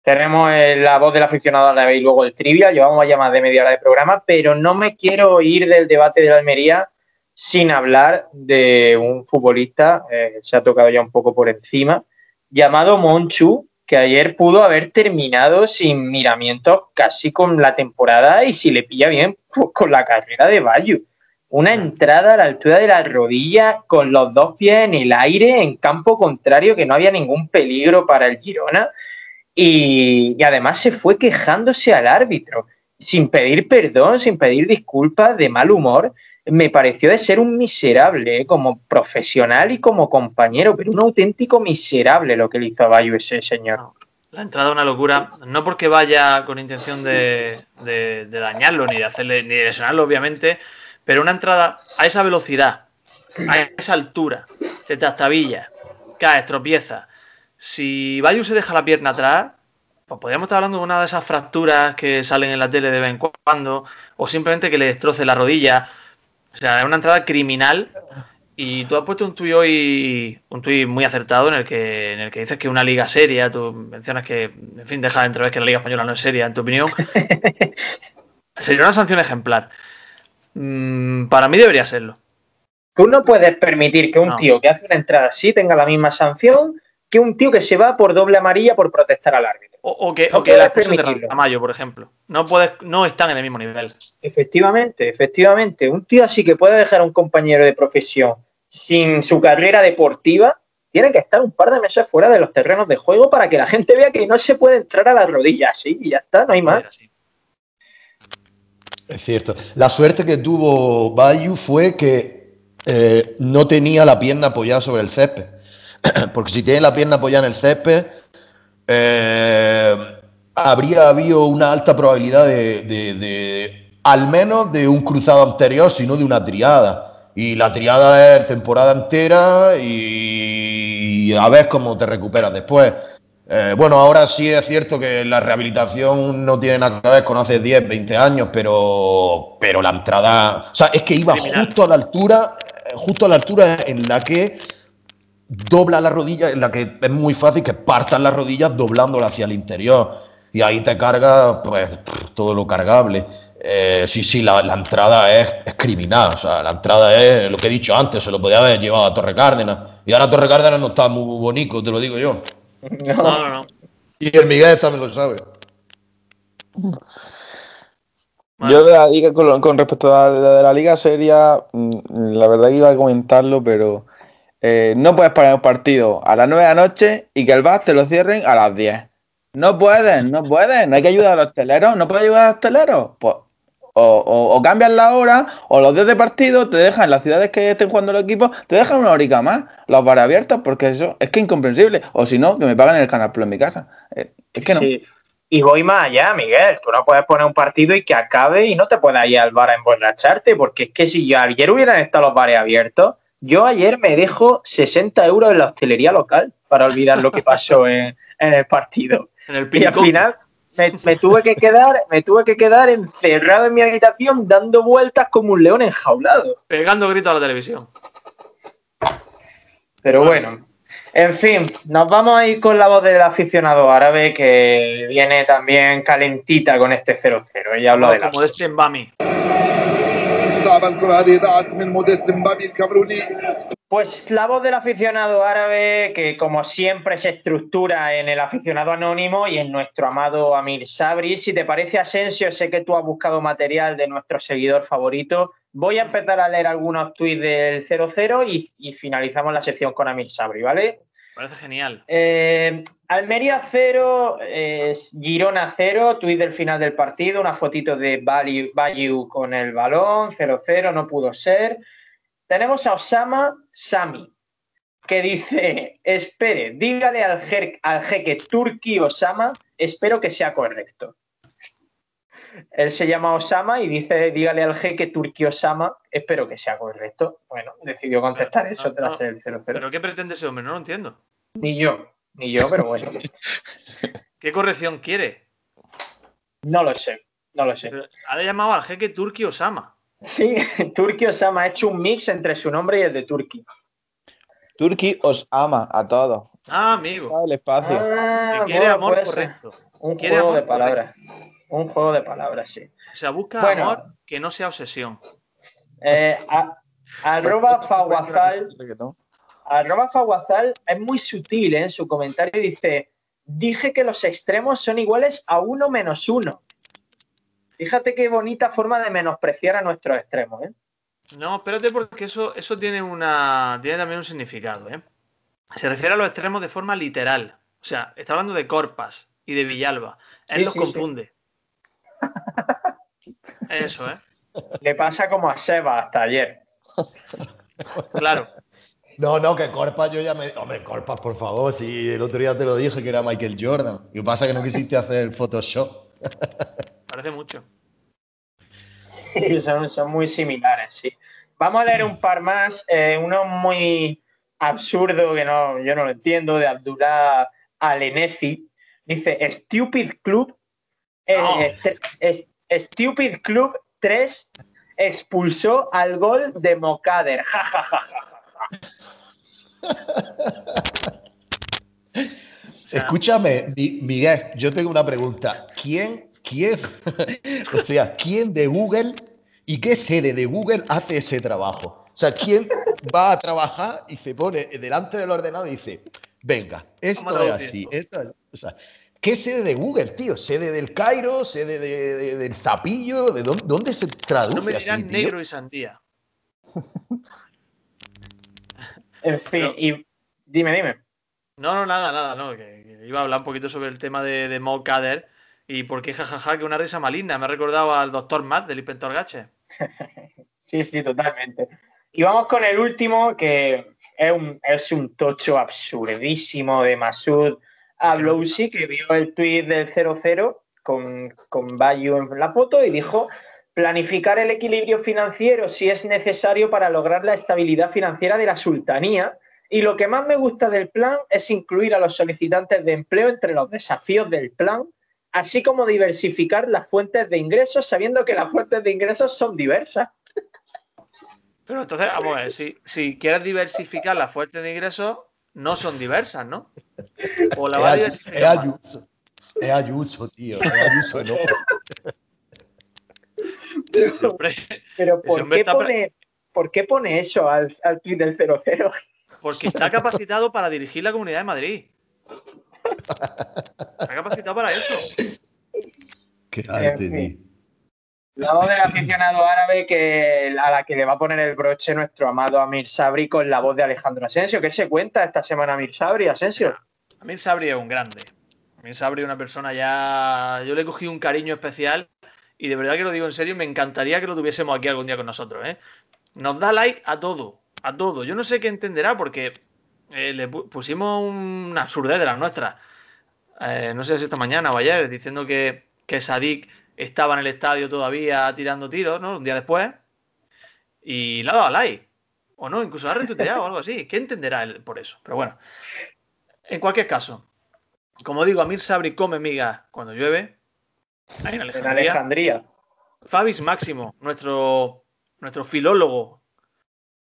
Tenemos eh, la voz del aficionado a y luego el trivia. Llevamos ya más de media hora de programa, pero no me quiero ir del debate de la Almería sin hablar de un futbolista, se ha tocado ya un poco por encima, llamado Monchu, que ayer pudo haber terminado sin miramientos casi con la temporada y si le pilla bien, pues con la carrera de Bayu. Una entrada a la altura de la rodilla con los dos pies en el aire en campo contrario que no había ningún peligro para el Girona. Y, y además se fue quejándose al árbitro sin pedir perdón, sin pedir disculpas, de mal humor me pareció de ser un miserable, ¿eh? como profesional y como compañero, pero un auténtico miserable lo que le hizo a Bayo ese señor. La entrada una locura, no porque vaya con intención de, dañarlo, ni de hacerle, ni de lesionarlo, obviamente, pero una entrada a esa velocidad, a esa altura, te trastabilla, caes, tropieza. Si Bayo se deja la pierna atrás, pues podríamos estar hablando de una de esas fracturas que salen en la tele de vez en cuando, o simplemente que le destroce la rodilla o sea, es una entrada criminal. Y tú has puesto un tuit hoy, un tuit muy acertado en el que en el que dices que una liga seria, tú mencionas que, en fin, deja de entrever que la liga española no es seria, en tu opinión. Sería una sanción ejemplar. Mm, para mí debería serlo. Tú no puedes permitir que un tío que hace una entrada así tenga la misma sanción que un tío que se va por doble amarilla por protestar al árbitro. O, que, o que la de Ramallo, por ejemplo. No, puedes, no están en el mismo nivel. Efectivamente, efectivamente. Un tío así que puede dejar a un compañero de profesión sin su carrera deportiva, tiene que estar un par de meses fuera de los terrenos de juego para que la gente vea que no se puede entrar a las rodillas así y ya está, no hay más. Es cierto. La suerte que tuvo Bayu fue que eh, no tenía la pierna apoyada sobre el césped. Porque si tiene la pierna apoyada en el césped, eh, habría habido una alta probabilidad de, al menos de un cruzado anterior, sino de una triada. Y la triada es temporada entera y, a ver cómo te recuperas después. Eh, bueno, ahora sí es cierto que la rehabilitación no tiene nada que ver con hace 10, 20 años, pero, pero la entrada, o sea, es que iba justo a la altura, justo a la altura en la que dobla la rodilla, en la que es muy fácil que partan las rodillas doblándola hacia el interior. Y ahí te carga pues todo lo cargable. Eh, sí, sí, la, entrada es, criminal. O sea, la entrada es lo que he dicho antes, se lo podía haber llevado a Torre Cárdenas. Y ahora Torre Cárdenas no está muy bonito, te lo digo yo. No, no, no. Y el Miguel también lo sabe. Yo de la liga, con, con, respecto a la de la liga seria, mm, la verdad que iba a comentarlo, pero eh, no puedes poner un partido a las 9 de la noche y que el bar te lo cierren a las 10. No pueden, no pueden. No hay que ayudar a los hosteleros. No puedes ayudar a los hosteleros. Pues, o, cambian la hora, o los días de partido te dejan, las ciudades que estén jugando los equipos, te dejan una horica más, los bares abiertos, porque eso es que incomprensible. O si no, que me paguen el canal en mi casa. Eh, no. Y voy más allá, Miguel. Tú no puedes poner un partido y que acabe y no te puedas ir al bar a emborracharte, porque es que si ayer hubieran estado los bares abiertos, yo ayer me dejo 60 euros en la hostelería local para olvidar lo que pasó en, el partido. Y al final me, tuve que quedar, me tuve que quedar encerrado en mi habitación dando vueltas como un león enjaulado. Pegando gritos a la televisión. Pero bueno, en fin, nos vamos a ir con la voz del aficionado árabe que viene también calentita con este 0-0. Ella habla de la. Como de este Mbami. Pues la voz del aficionado árabe, que como siempre se estructura en el aficionado anónimo y en nuestro amado Amir Sabri. Si te parece, Asensio, sé que tú has buscado material de nuestro seguidor favorito. Voy a empezar a leer algunos tweets del 00 y, y finalizamos la sección con Amir Sabri, ¿vale? Parece genial. Eh, Almería 0, Girona 0, tuit del final del partido, una fotito de Bayu con el balón, 0-0, no pudo ser. Tenemos a Osama Sami, que dice, espere, dígale al, al jeque Turki Osama, espero que sea correcto. Él se llama Osama y dice, dígale al jeque Turki Osama, espero que sea correcto. Bueno, decidió contestar eso tras el 0-0. ¿Pero qué pretende ese hombre? No lo entiendo. Ni yo, ni yo, pero bueno. ¿Qué corrección quiere? No lo sé, no lo sé. ha llamado al jeque Turki Osama. Sí, Turki Osama ha hecho un mix entre su nombre y el de Turki. Turki os ama a todos. Ah, amigo. Ah, el espacio. Ah, Que quiere bueno, amor correcto. Un Quiere juego amor de palabras. Un juego de palabras, sí. O sea, busca Bueno. amor que no sea obsesión. Eh, a- arroba Reggaetón. Arroba Faguazal es muy sutil ¿eh? en su comentario. Dice: Dije que los extremos son iguales a uno menos uno. Fíjate qué bonita forma de menospreciar a nuestros extremos. ¿eh? No, espérate porque eso, eso tiene una tiene también un significado, ¿eh? Se refiere a los extremos de forma literal. O sea, está hablando de Corpas y de Villalba. Él Sí, los sí, sí. confunde. Eso, ¿eh? Le pasa como a Seba hasta ayer. Claro. No, no, que Corpas yo ya me. Hombre, Corpas, por favor, si el otro día te lo dije que era Michael Jordan. Lo que pasa es que no quisiste hacer Photoshop. Parece mucho. Sí, son, son muy similares, sí. Vamos a leer un par más. eh, uno muy absurdo que no, yo no lo entiendo, de Abdullah Alenezi. Dice, Stupid Club, eh, No. es- Stupid Club 3 expulsó al gol de Mokader. Ja, ja, ja, ja, ja, ja. O sea, Escúchame, Mi- Miguel, yo tengo una pregunta. ¿Quién, quién, o sea, quién de Google y qué sede de Google hace ese trabajo? O sea, ¿quién va a trabajar y se pone delante del ordenador y dice, venga, esto es así, esto". es... O sea, ¿qué sede de Google, tío? ¿Sede del Cairo? ¿Sede de- de- del Zapillo? ¿De dónde, dónde se traduce no me así, dirán tío? negro y sandía. En fin, Pero- y dime, dime. No, no, nada, nada, no. Que, que iba a hablar un poquito sobre el tema de, de Mo Kader y por qué jajaja que una risa maligna. Me ha recordado al doctor Matt del Inspector Gache. Sí, sí, totalmente. Y vamos con el último, que es un, es un tocho absurdísimo de Masud Ablousi, que vio el tuit del 00 con, con Bayu en la foto y dijo planificar el equilibrio financiero si es necesario para lograr la estabilidad financiera de la sultanía. Y lo que más me gusta del plan es incluir a los solicitantes de empleo entre los desafíos del plan, así como diversificar las fuentes de ingresos, sabiendo que las fuentes de ingresos son diversas. Pero entonces, vamos a ver, si, si quieres diversificar las fuentes de ingresos, no son diversas, ¿no? O la Es vas a Ayu- diversificar. es más. Ayuso. Es Ayuso, tío. Es Ayuso, no. Ese hombre- Pero ¿por qué, pone, ¿por qué pone eso al, al tweet del 00? porque está capacitado para dirigir la Comunidad de Madrid. Está capacitado para eso. Qué arte, fin. tío. La voz del aficionado árabe que, a la que le va a poner el broche nuestro amado Amir Sabri con la voz de Alejandro Asensio. ¿Qué se cuenta esta semana Amir Sabri, Asensio? Amir Sabri es un grande. Amir Sabri es una persona ya. Yo le he cogido un cariño especial y de verdad que lo digo en serio, me encantaría que lo tuviésemos aquí algún día con nosotros. ¿eh? Nos da like a todo, a todo. Yo no sé qué entenderá porque eh, le pu- pusimos una absurdez de las nuestras. Eh, no sé si esta mañana o ayer, diciendo que, que Sadik estaba en el estadio todavía tirando tiros, ¿no? Un día después. Y le ha dado like. O no, incluso ha retuiteado o algo así. ¿Qué entenderá él por eso? Pero bueno. En cualquier caso, como digo, Amir Sabri come migas cuando llueve. Ahí en En Alejandría. Fabis Máximo, nuestro, nuestro filólogo,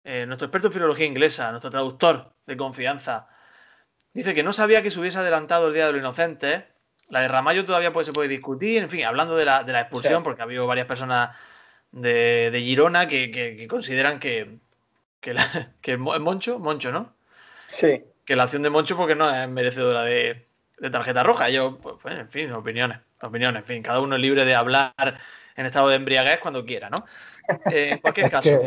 eh, nuestro experto en filología inglesa, nuestro traductor de confianza, dice que no sabía que se hubiese adelantado el Día de los Inocentes. La de Ramallo todavía pues, se puede discutir, en fin, hablando de la, de la expulsión, Sí. porque ha habido varias personas de, de Girona que, que- que consideran que, que, la- que Moncho, Moncho, ¿no? Sí. que la acción de Moncho porque no es merecedora de, de tarjeta roja. Yo, pues, pues, en fin, opiniones, opiniones, en fin, cada uno es libre de hablar en estado de embriaguez cuando quiera, ¿no? Eh, en cualquier Es caso,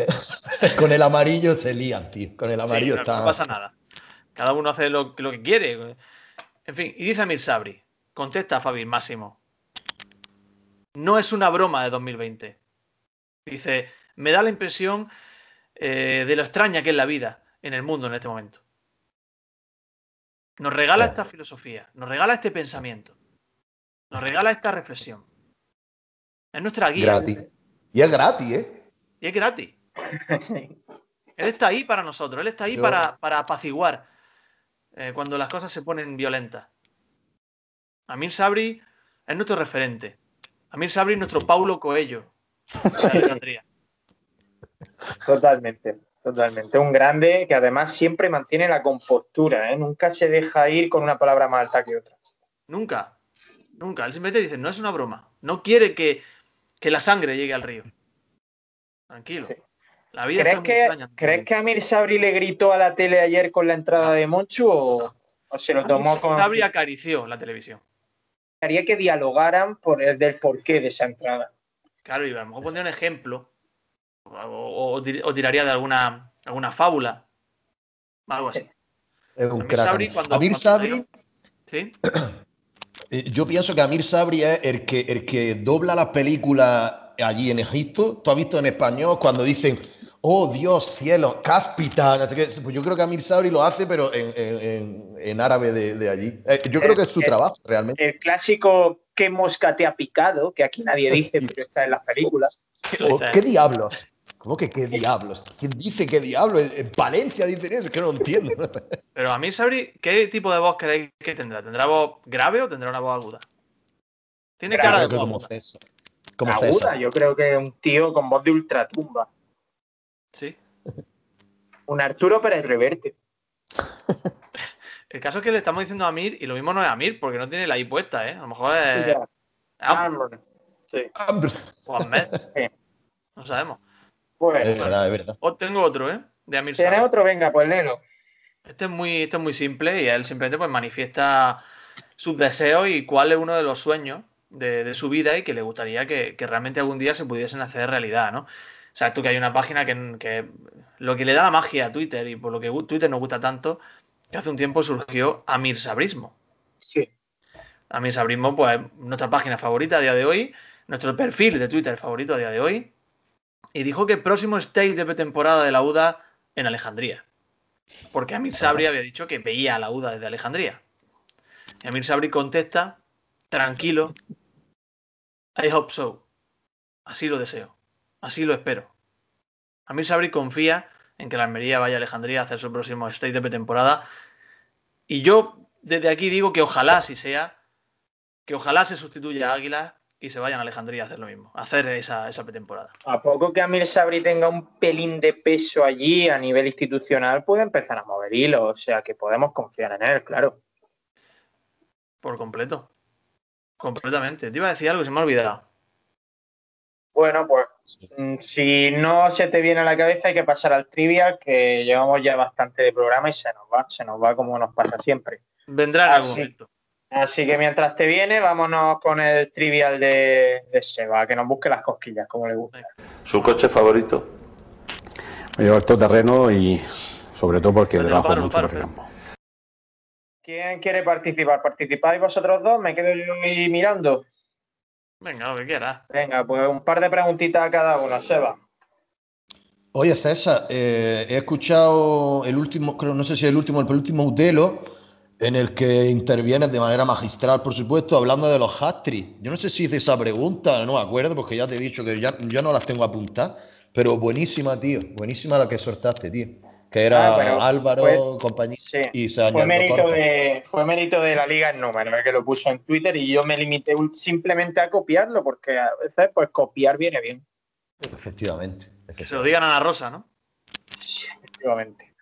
que con el amarillo se lían, tío. Con el sí, amarillo no, está. no pasa nada. Cada uno hace lo, lo que quiere. En fin, y dice Amir Sabri, contesta a Fabi Máximo. No es una broma de 2020. Dice, me da la impresión eh, de lo extraña que es la vida en el mundo en este momento. Nos regala esta filosofía, nos regala este pensamiento, nos regala esta reflexión. Es nuestra guía Gratis. Y es gratis, ¿eh? y es gratis. Él está ahí para nosotros, él está ahí Yo- para, para apaciguar eh, cuando las cosas se ponen violentas. Amir Sabri es nuestro referente. Amir Sabri es nuestro Paulo Alejandría. Totalmente. Totalmente, un grande que además siempre mantiene la compostura, ¿eh? nunca se deja ir con una palabra más alta que otra. Nunca, nunca. Él simplemente dice, no es una broma. No quiere que, que la sangre llegue al río. Tranquilo. Sí. La vida ¿Crees está muy que, extraña. ¿Crees que Amir Sabri le gritó a la tele ayer con la entrada de Monchu o, o se lo tomó con... Sabri acarició la televisión. Haría que dialogaran por el del porqué de esa entrada. Claro, y a lo mejor pondría un ejemplo. O, o- o tir- o tiraría de alguna, alguna fábula. Algo así. Es un Amir crack. Sabri, cuando- Amir cuando Sabri, salió- ¿Sí? eh, yo pienso que Amir Sabri es el que, el que dobla las películas allí en Egipto. Tú has visto en español cuando dicen, oh Dios, cielo, cáspita, no sé qué. Pues yo creo que Amir Sabri lo hace, pero en, en- en- árabe de, de allí. Eh, yo creo que es su trabajo, realmente. El clásico ¿qué mosca te ha picado? Que aquí nadie dice, pero está en las películas. ¿Qué diablos? ¿Cómo que qué diablos? ¿Quién dice qué diablos? En en Valencia dicen eso, es que no entiendo. Pero Amir Sabri, ¿qué tipo de voz creéis que tendrá? ¿Tendrá voz grave o tendrá una voz aguda? Tiene Grave, cara de Creo que voz como aguda. César. Como Aguda, César. yo creo que un tío con voz de ultratumba. Sí. Un Arturo Pérez Reverte. El caso es que le estamos diciendo a Amir y lo mismo no es Amir porque no tiene la I puesta, ¿eh? A lo mejor es Ya. Am bueno. Sí. Hambre. o Ahmed. Sí. No sabemos. Pues, Es verdad, es verdad. O tengo otro, ¿eh? De Amir ¿Tienes otro? Venga, pues léelo. Este es muy, este es muy simple y él simplemente pues manifiesta sus deseos y cuál es uno de los sueños de, de su vida y que le gustaría que, que realmente algún día se pudiesen hacer realidad, ¿no? O sea, tú que hay una página que, que lo que le da la magia a Twitter y por lo que Twitter nos gusta tanto, que hace un tiempo surgió Amir Sabrismo. Sí. Amir Sabrismo, pues nuestra página favorita a día de hoy, nuestro perfil de Twitter favorito a día de hoy, y dijo que el próximo stage de pretemporada de la UDA en Alejandría. Porque Amir Sabri había dicho que veía a la UDA desde Alejandría. Y Amir Sabri contesta, tranquilo, I hope so. Así lo deseo. Así lo espero. Amir Sabri confía en que la Almería vaya a Alejandría a hacer su próximo stage de pretemporada. Y yo desde aquí digo que ojalá así sea, que ojalá se sustituya a Águilas y se vayan a Alejandría a hacer lo mismo, a hacer esa, esa pretemporada. A poco que Amir Sabri tenga un pelín de peso allí a nivel institucional, puede empezar a mover hilos. O sea que podemos confiar en él, claro. Por completo. Completamente. Te iba a decir algo y se me ha olvidado. Bueno, pues mm, si no se te viene a la cabeza hay que pasar al trivial, que llevamos ya bastante de programa y se nos va, se nos va como nos pasa siempre. Vendrá en algún momento. Así que mientras te viene, vámonos con el trivial de, de Seba, que nos busque las cosquillas, como le gusta. ¿Su coche favorito? Me llevo el todoterreno y sobre todo porque Pero trabajo paro, mucho por el campo. ¿Quién quiere participar? ¿Participáis vosotros dos? Me quedo yo ahí mirando. Venga, lo que quieras. Venga, pues un par de preguntitas a cada uno, Seba. Oye, César, eh, he escuchado el último, creo, no sé si el último, el penúltimo Utelo, en el que intervienes de manera magistral, por supuesto, hablando de los hat-tricks. Yo no sé si hice esa pregunta, no me acuerdo, porque ya te he dicho que ya, yo no las tengo apuntadas, pero buenísima, tío, buenísima la que soltaste, tío. Que era Ah, Álvaro, fue- compañía, sí, y se Fue añadió mérito, de, fue mérito de la liga en número, el que lo puso en Twitter y yo me limité simplemente a copiarlo, porque a veces pues copiar viene bien, Efectivamente. Que se lo digan a Ana Rosa, ¿no? efectivamente.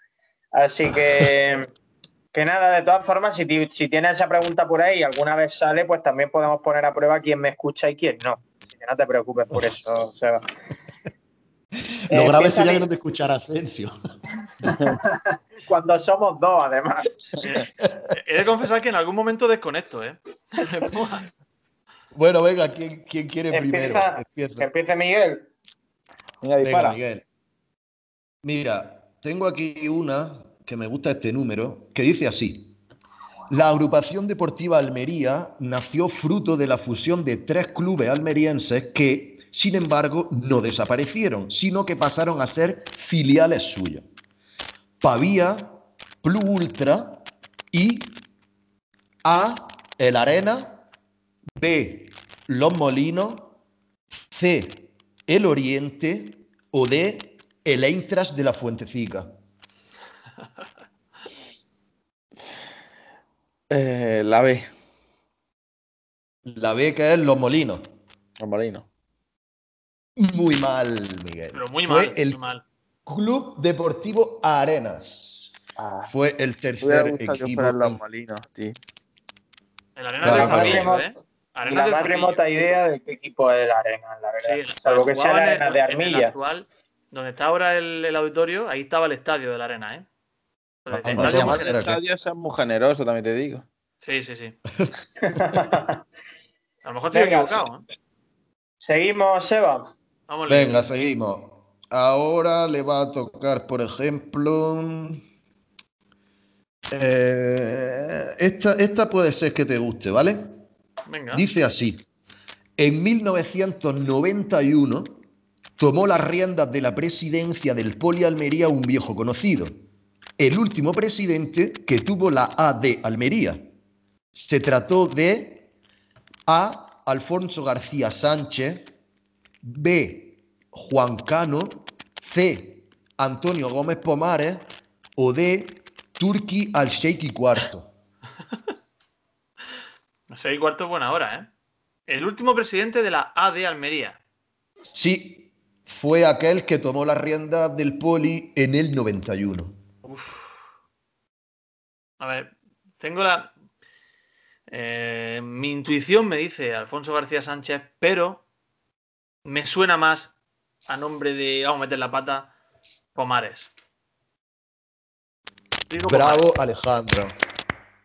Así que, que nada, de todas formas, si, si tienes esa pregunta por ahí y alguna vez sale, pues también podemos poner a prueba quién me escucha y quién no. Así que no te preocupes por eso, Seba. Lo Eh, grave sería que no te escuchara Asensio. Cuando somos dos, además. He de confesar que en algún momento desconecto, ¿eh? Bueno, venga, ¿quién, quién quiere Empieza- primero? Empieza. Que empiece Miguel. Venga, Venga, dispara. Miguel. Mira, tengo aquí una que me gusta este número, que dice así. La agrupación deportiva Almería nació fruto de la fusión de tres clubes almerienses que, sin embargo, no desaparecieron, sino que pasaron a ser filiales suyas. Pavía, Plus Ultra y A, el Arena, B, Los Molinos, C, el Oriente o D, el Eintracht de la Fuentecica. Eh, la B, La B que es Los Molinos. los molinos. Muy mal, Miguel. Pero muy Fue mal, el muy mal. Club Deportivo Arenas. Ah, Fue el me hubiera tercer gustado que equipo. fueran los molinos, tío. El Arena Claro, de claro. ¿eh? Arena la más remota idea de qué equipo es el Arena, la verdad. Sí, Salvo que sea la en- Arena de en el Armilla. actual, donde está ahora el, el auditorio, ahí estaba el estadio de la Arena, ¿eh? El estadio generoso. El estadio es muy generoso, también te digo. Sí, sí, sí. A lo mejor estoy Venga, equivocado, ¿eh? Seguimos, Seba. Vamos Venga, seguimos. Ahora le va a tocar, por ejemplo. eh, esta, esta puede ser que te guste, ¿vale? Venga. Dice así. En 1991 tomó las riendas de la presidencia del Poli Almería un viejo conocido, el último presidente que tuvo la AD Almería. Se trató de A. Alfonso García Sánchez, B. Juan Cano, C. Antonio Gómez Pomares o D. Turki al-Sheikh IV. Seis y cuarto es buena hora, ¿eh? El último presidente de la AD Almería. Sí, fue aquel que tomó las riendas del Poli en el 91. A ver, tengo la. eh, mi intuición me dice Alfonso García Sánchez, pero me suena más a nombre de. Vamos a meter la pata. Pomares. Digo Bravo, Alejandro.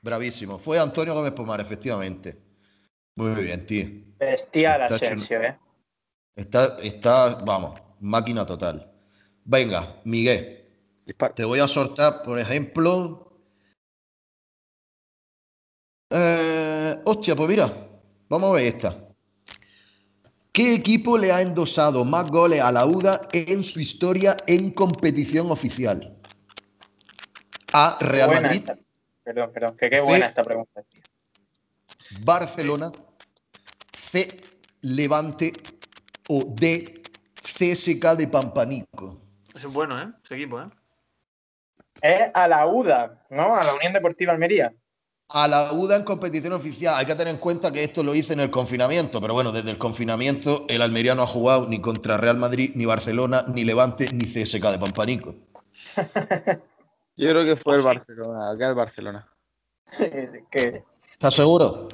Bravísimo. Fue Antonio Gómez Pomar, efectivamente. Muy bien, tío. Bestial Asensio, ¿eh? Está, está, vamos, máquina total. Venga, Miguel, Te voy a soltar, por ejemplo. Eh, hostia, pues mira, vamos a ver esta. ¿Qué equipo le ha endosado más goles a la UDA en su historia en competición oficial? A. Real Buena Madrid, esta- Perdón, perdón, que qué buena esta pregunta. Barcelona, C. Levante o D. CSK de Pampanico. Ese es bueno, ¿eh? Ese equipo, ¿eh? Es a la UDA, ¿no? A la Unión Deportiva Almería. A la UDA en competición oficial. Hay que tener en cuenta que esto lo hice en el confinamiento, pero bueno, desde el confinamiento el Almería no ha jugado ni contra Real Madrid, ni Barcelona, ni Levante, ni CSK de Pampanico. Yo creo que fue el. Barcelona, acá el Barcelona. Es ¿Estás seguro?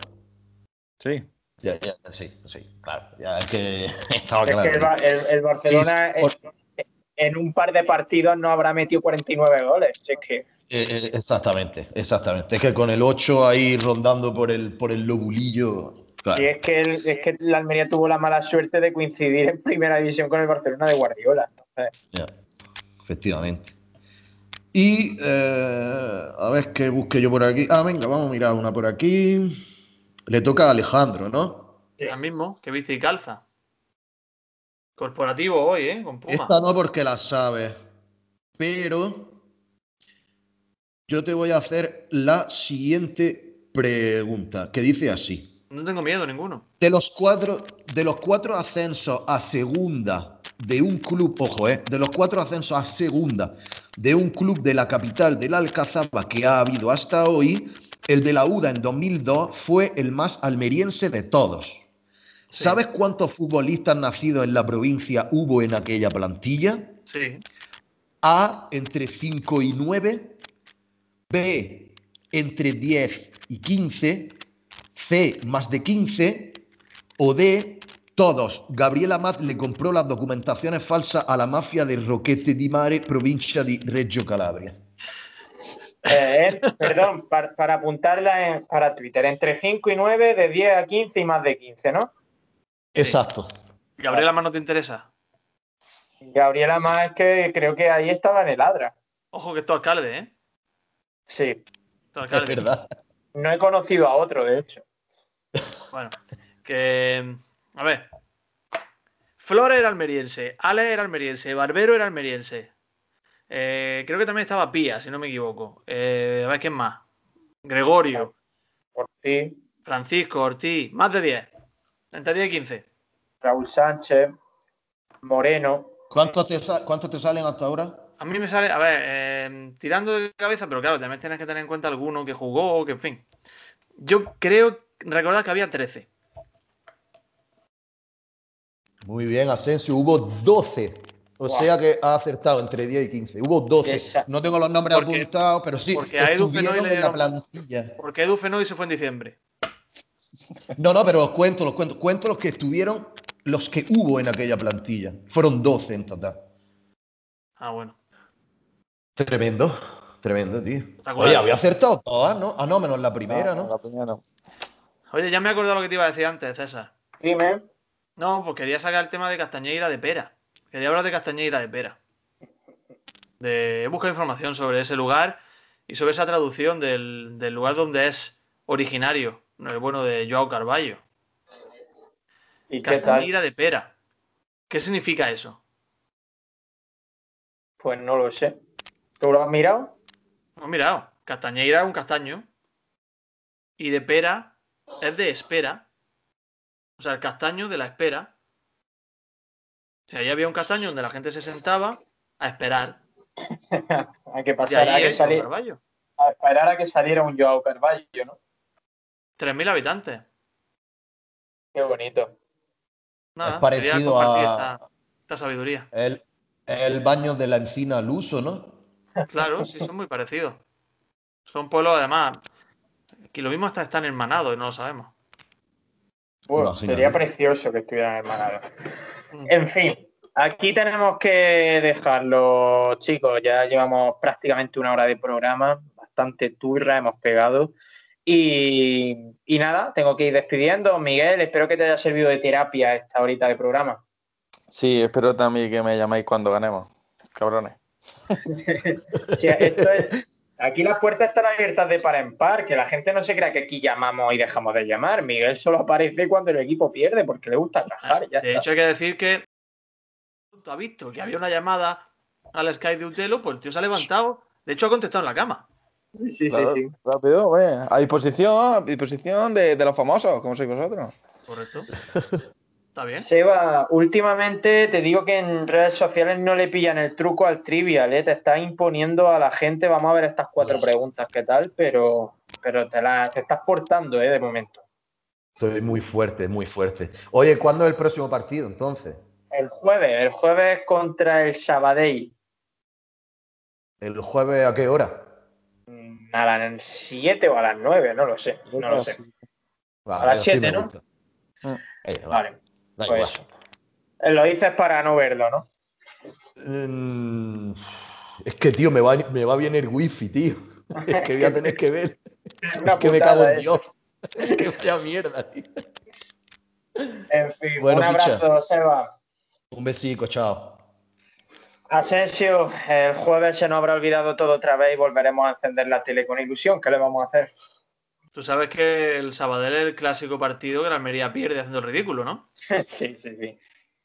Sí. Ya, ya, sí, sí, claro. Ya es que estaba Es que el, Barcelona Sí, por- en, en un par de partidos no habrá metido 49 goles. Si es que Eh, eh, exactamente, exactamente. Es que con el 8 ahí rondando por el, por el lobulillo. claro. si es que el- es que la Almería tuvo la mala suerte de coincidir en primera división con el Barcelona de Guardiola. Entonces, Ya, efectivamente. Y eh, a ver qué busque yo por aquí. Ah, venga, vamos a mirar una por aquí. Le toca a Alejandro, ¿no? El mismo, que viste y calza. Corporativo hoy, ¿eh? Con Puma. Esta no porque la sabes, pero yo te voy a hacer la siguiente pregunta, que dice así. No tengo miedo ninguno. De los cuatro, de los cuatro ascensos a segunda de un club, ojo, eh, de los cuatro ascensos a segunda de un club de la capital del Alcazaba que ha habido hasta hoy, el de la UDA en 2002 fue el más almeriense de todos. Sí. ¿Sabes cuántos futbolistas nacidos en la provincia hubo en aquella plantilla? Sí. A entre 5 y 9, B entre 10 y 15, C más de 15 o D todos. Gabriel Amat le compró las documentaciones falsas a la mafia de Roquete di Mare, provincia di Reggio Calabria. eh, eh, perdón, para, para apuntarla en- para Twitter, entre 5 y 9, de 10 a 15 y más de 15, ¿no? Exacto. Gabriela más no te interesa. Gabriela más es que creo que ahí estaba en el Adra. Ojo que esto alcalde, ¿eh? Sí, Es verdad. no he conocido a otro, de hecho. Bueno, que. A ver. Flora era almeriense, Ale era almeriense, Barbero era almeriense. Eh, creo que también estaba Pía, si no me equivoco. Eh, a ver, ¿quién más? Gregorio, Por ti, Francisco, Ortiz, más de 10. Entre 10 y 15. Raúl Sánchez, Moreno. ¿Cuántos te, cuántos te salen hasta ahora? A mí me sale, a ver, eh, tirando de cabeza, pero claro, también tienes que tener en cuenta alguno que jugó, que en fin. Yo creo, recordad que había 13. Muy bien, Asensio. Hubo 12. O Buah. sea que ha acertado entre 10 y 15. Hubo 12. Esa- No tengo los nombres Porque- apuntados, pero sí. porque a Edu Fenoy le en la dieron- plantilla. Porque Edu Fenoy se fue en diciembre. No, no, pero los cuento, los cuento. Cuento los que estuvieron, los que hubo en aquella plantilla. Fueron 12 en total. Ah, bueno. Tremendo. Tremendo, tío. Oye, había acertado todas, ¿no? Ah, no, menos la primera, ¿no? La primera no. Oye, ya me he acordado lo que te iba a decir antes, César. Dime. No, pues quería sacar el tema de Castañeira de Pera. Quería hablar de Castañeira de Pera. De... He buscado información sobre ese lugar y sobre esa traducción del, del lugar donde es originario, el bueno de Joao Carballo. ¿Y? Castañeira de Pera. ¿Qué significa eso? Pues no lo sé. ¿Tú lo has mirado? Hemos mirado. Castañeira es un castaño. Y de pera es de espera. O sea, el castaño de la espera. O sea, ahí había un castaño donde la gente se sentaba a esperar. Hay que Y pasar a que Carballo. a esperar a que saliera un Joao Carvalho, ¿no? 3.000 habitantes. Qué bonito. Nada, Es parecido compartir a- esta, esta sabiduría. El, el baño de la encina al uso, ¿no? Claro, sí, son muy parecidos. Son pueblos, además, que lo mismo hasta están hermanados y no lo sabemos. Bueno, sería precioso que estuvieran hermanados. Mm. En fin, aquí tenemos que dejarlo, chicos. Ya llevamos prácticamente una hora de programa, bastante turra hemos pegado. Y, y nada, tengo que ir despidiendo. Miguel, espero que te haya servido de terapia esta horita de programa. Sí, espero también que me llaméis cuando ganemos. Cabrones. Sí, esto es- aquí las puertas están abiertas de par en par, que la gente no se crea que aquí llamamos y dejamos de llamar. Miguel solo aparece cuando el equipo pierde porque le gusta. Ya De está. hecho, hay que decir que ha visto que había una llamada al Sky de Utelo, pues el tío se ha levantado. De hecho, ha contestado en la cama. Sí, sí, Claro, sí. Rápido, güey. A disposición, a disposición de, de los famosos, como sois vosotros. Correcto. Está bien. Seba, últimamente te digo que en redes sociales no le pillan el truco al trivial, ¿eh? te estás imponiendo a la gente. Vamos a ver estas cuatro preguntas, ¿qué tal? Pero, pero te, la, te estás portando, ¿eh? De momento. Soy muy fuerte, muy fuerte. Oye, ¿cuándo es el próximo partido entonces? El jueves, el jueves contra el Sabadell. ¿El jueves a qué hora? Mm, A las 7 o a las 9, no lo sé. No lo sé. Vale, A las así siete, me ¿no? gusta. Mm. Eh, Vale, da pues igual. eso. Eh, Lo dices para no verlo, ¿no? Mm, Es que, tío, me va, me va bien el wifi, tío. Es que voy a tener que ver. Una Es que me cago en eso. Dios. Es que vaya mierda, tío. En fin, Bueno, un abrazo, Seba. Un besico, chao. Asensio, el jueves se nos habrá olvidado todo otra vez y volveremos a encender la tele con ilusión. ¿Qué le vamos a hacer? Tú sabes que el Sabadell es el clásico partido que la Almería pierde haciendo el ridículo, ¿no? sí, sí, sí.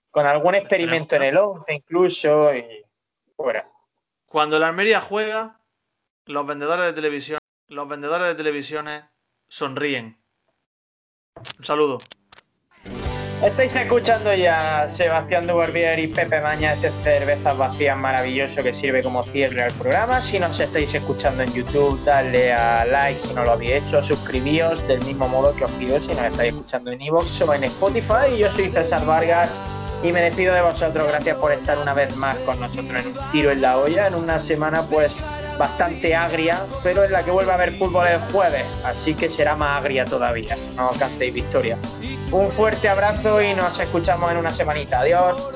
Con algún experimento en el 11 incluso y fuera. Cuando la Almería juega, los vendedores de televisión, los vendedores de televisiones sonríen. Un saludo. Estáis escuchando ya Sebastián Dubarbier y Pepe Maña, este cervezas vacías maravilloso que sirve como cierre al programa. Si nos estáis escuchando en YouTube, dadle a like si no lo habéis hecho, suscribíos del mismo modo que os pido si nos estáis escuchando en iVoox o en Spotify. Yo soy César Vargas y me despido de vosotros. Gracias por estar una vez más con nosotros en tiro en la olla, en una semana pues bastante agria, pero en la que vuelve a haber fútbol el jueves, así que será más agria todavía. No cantéis victoria. Un fuerte abrazo y nos escuchamos en una semanita. Adiós.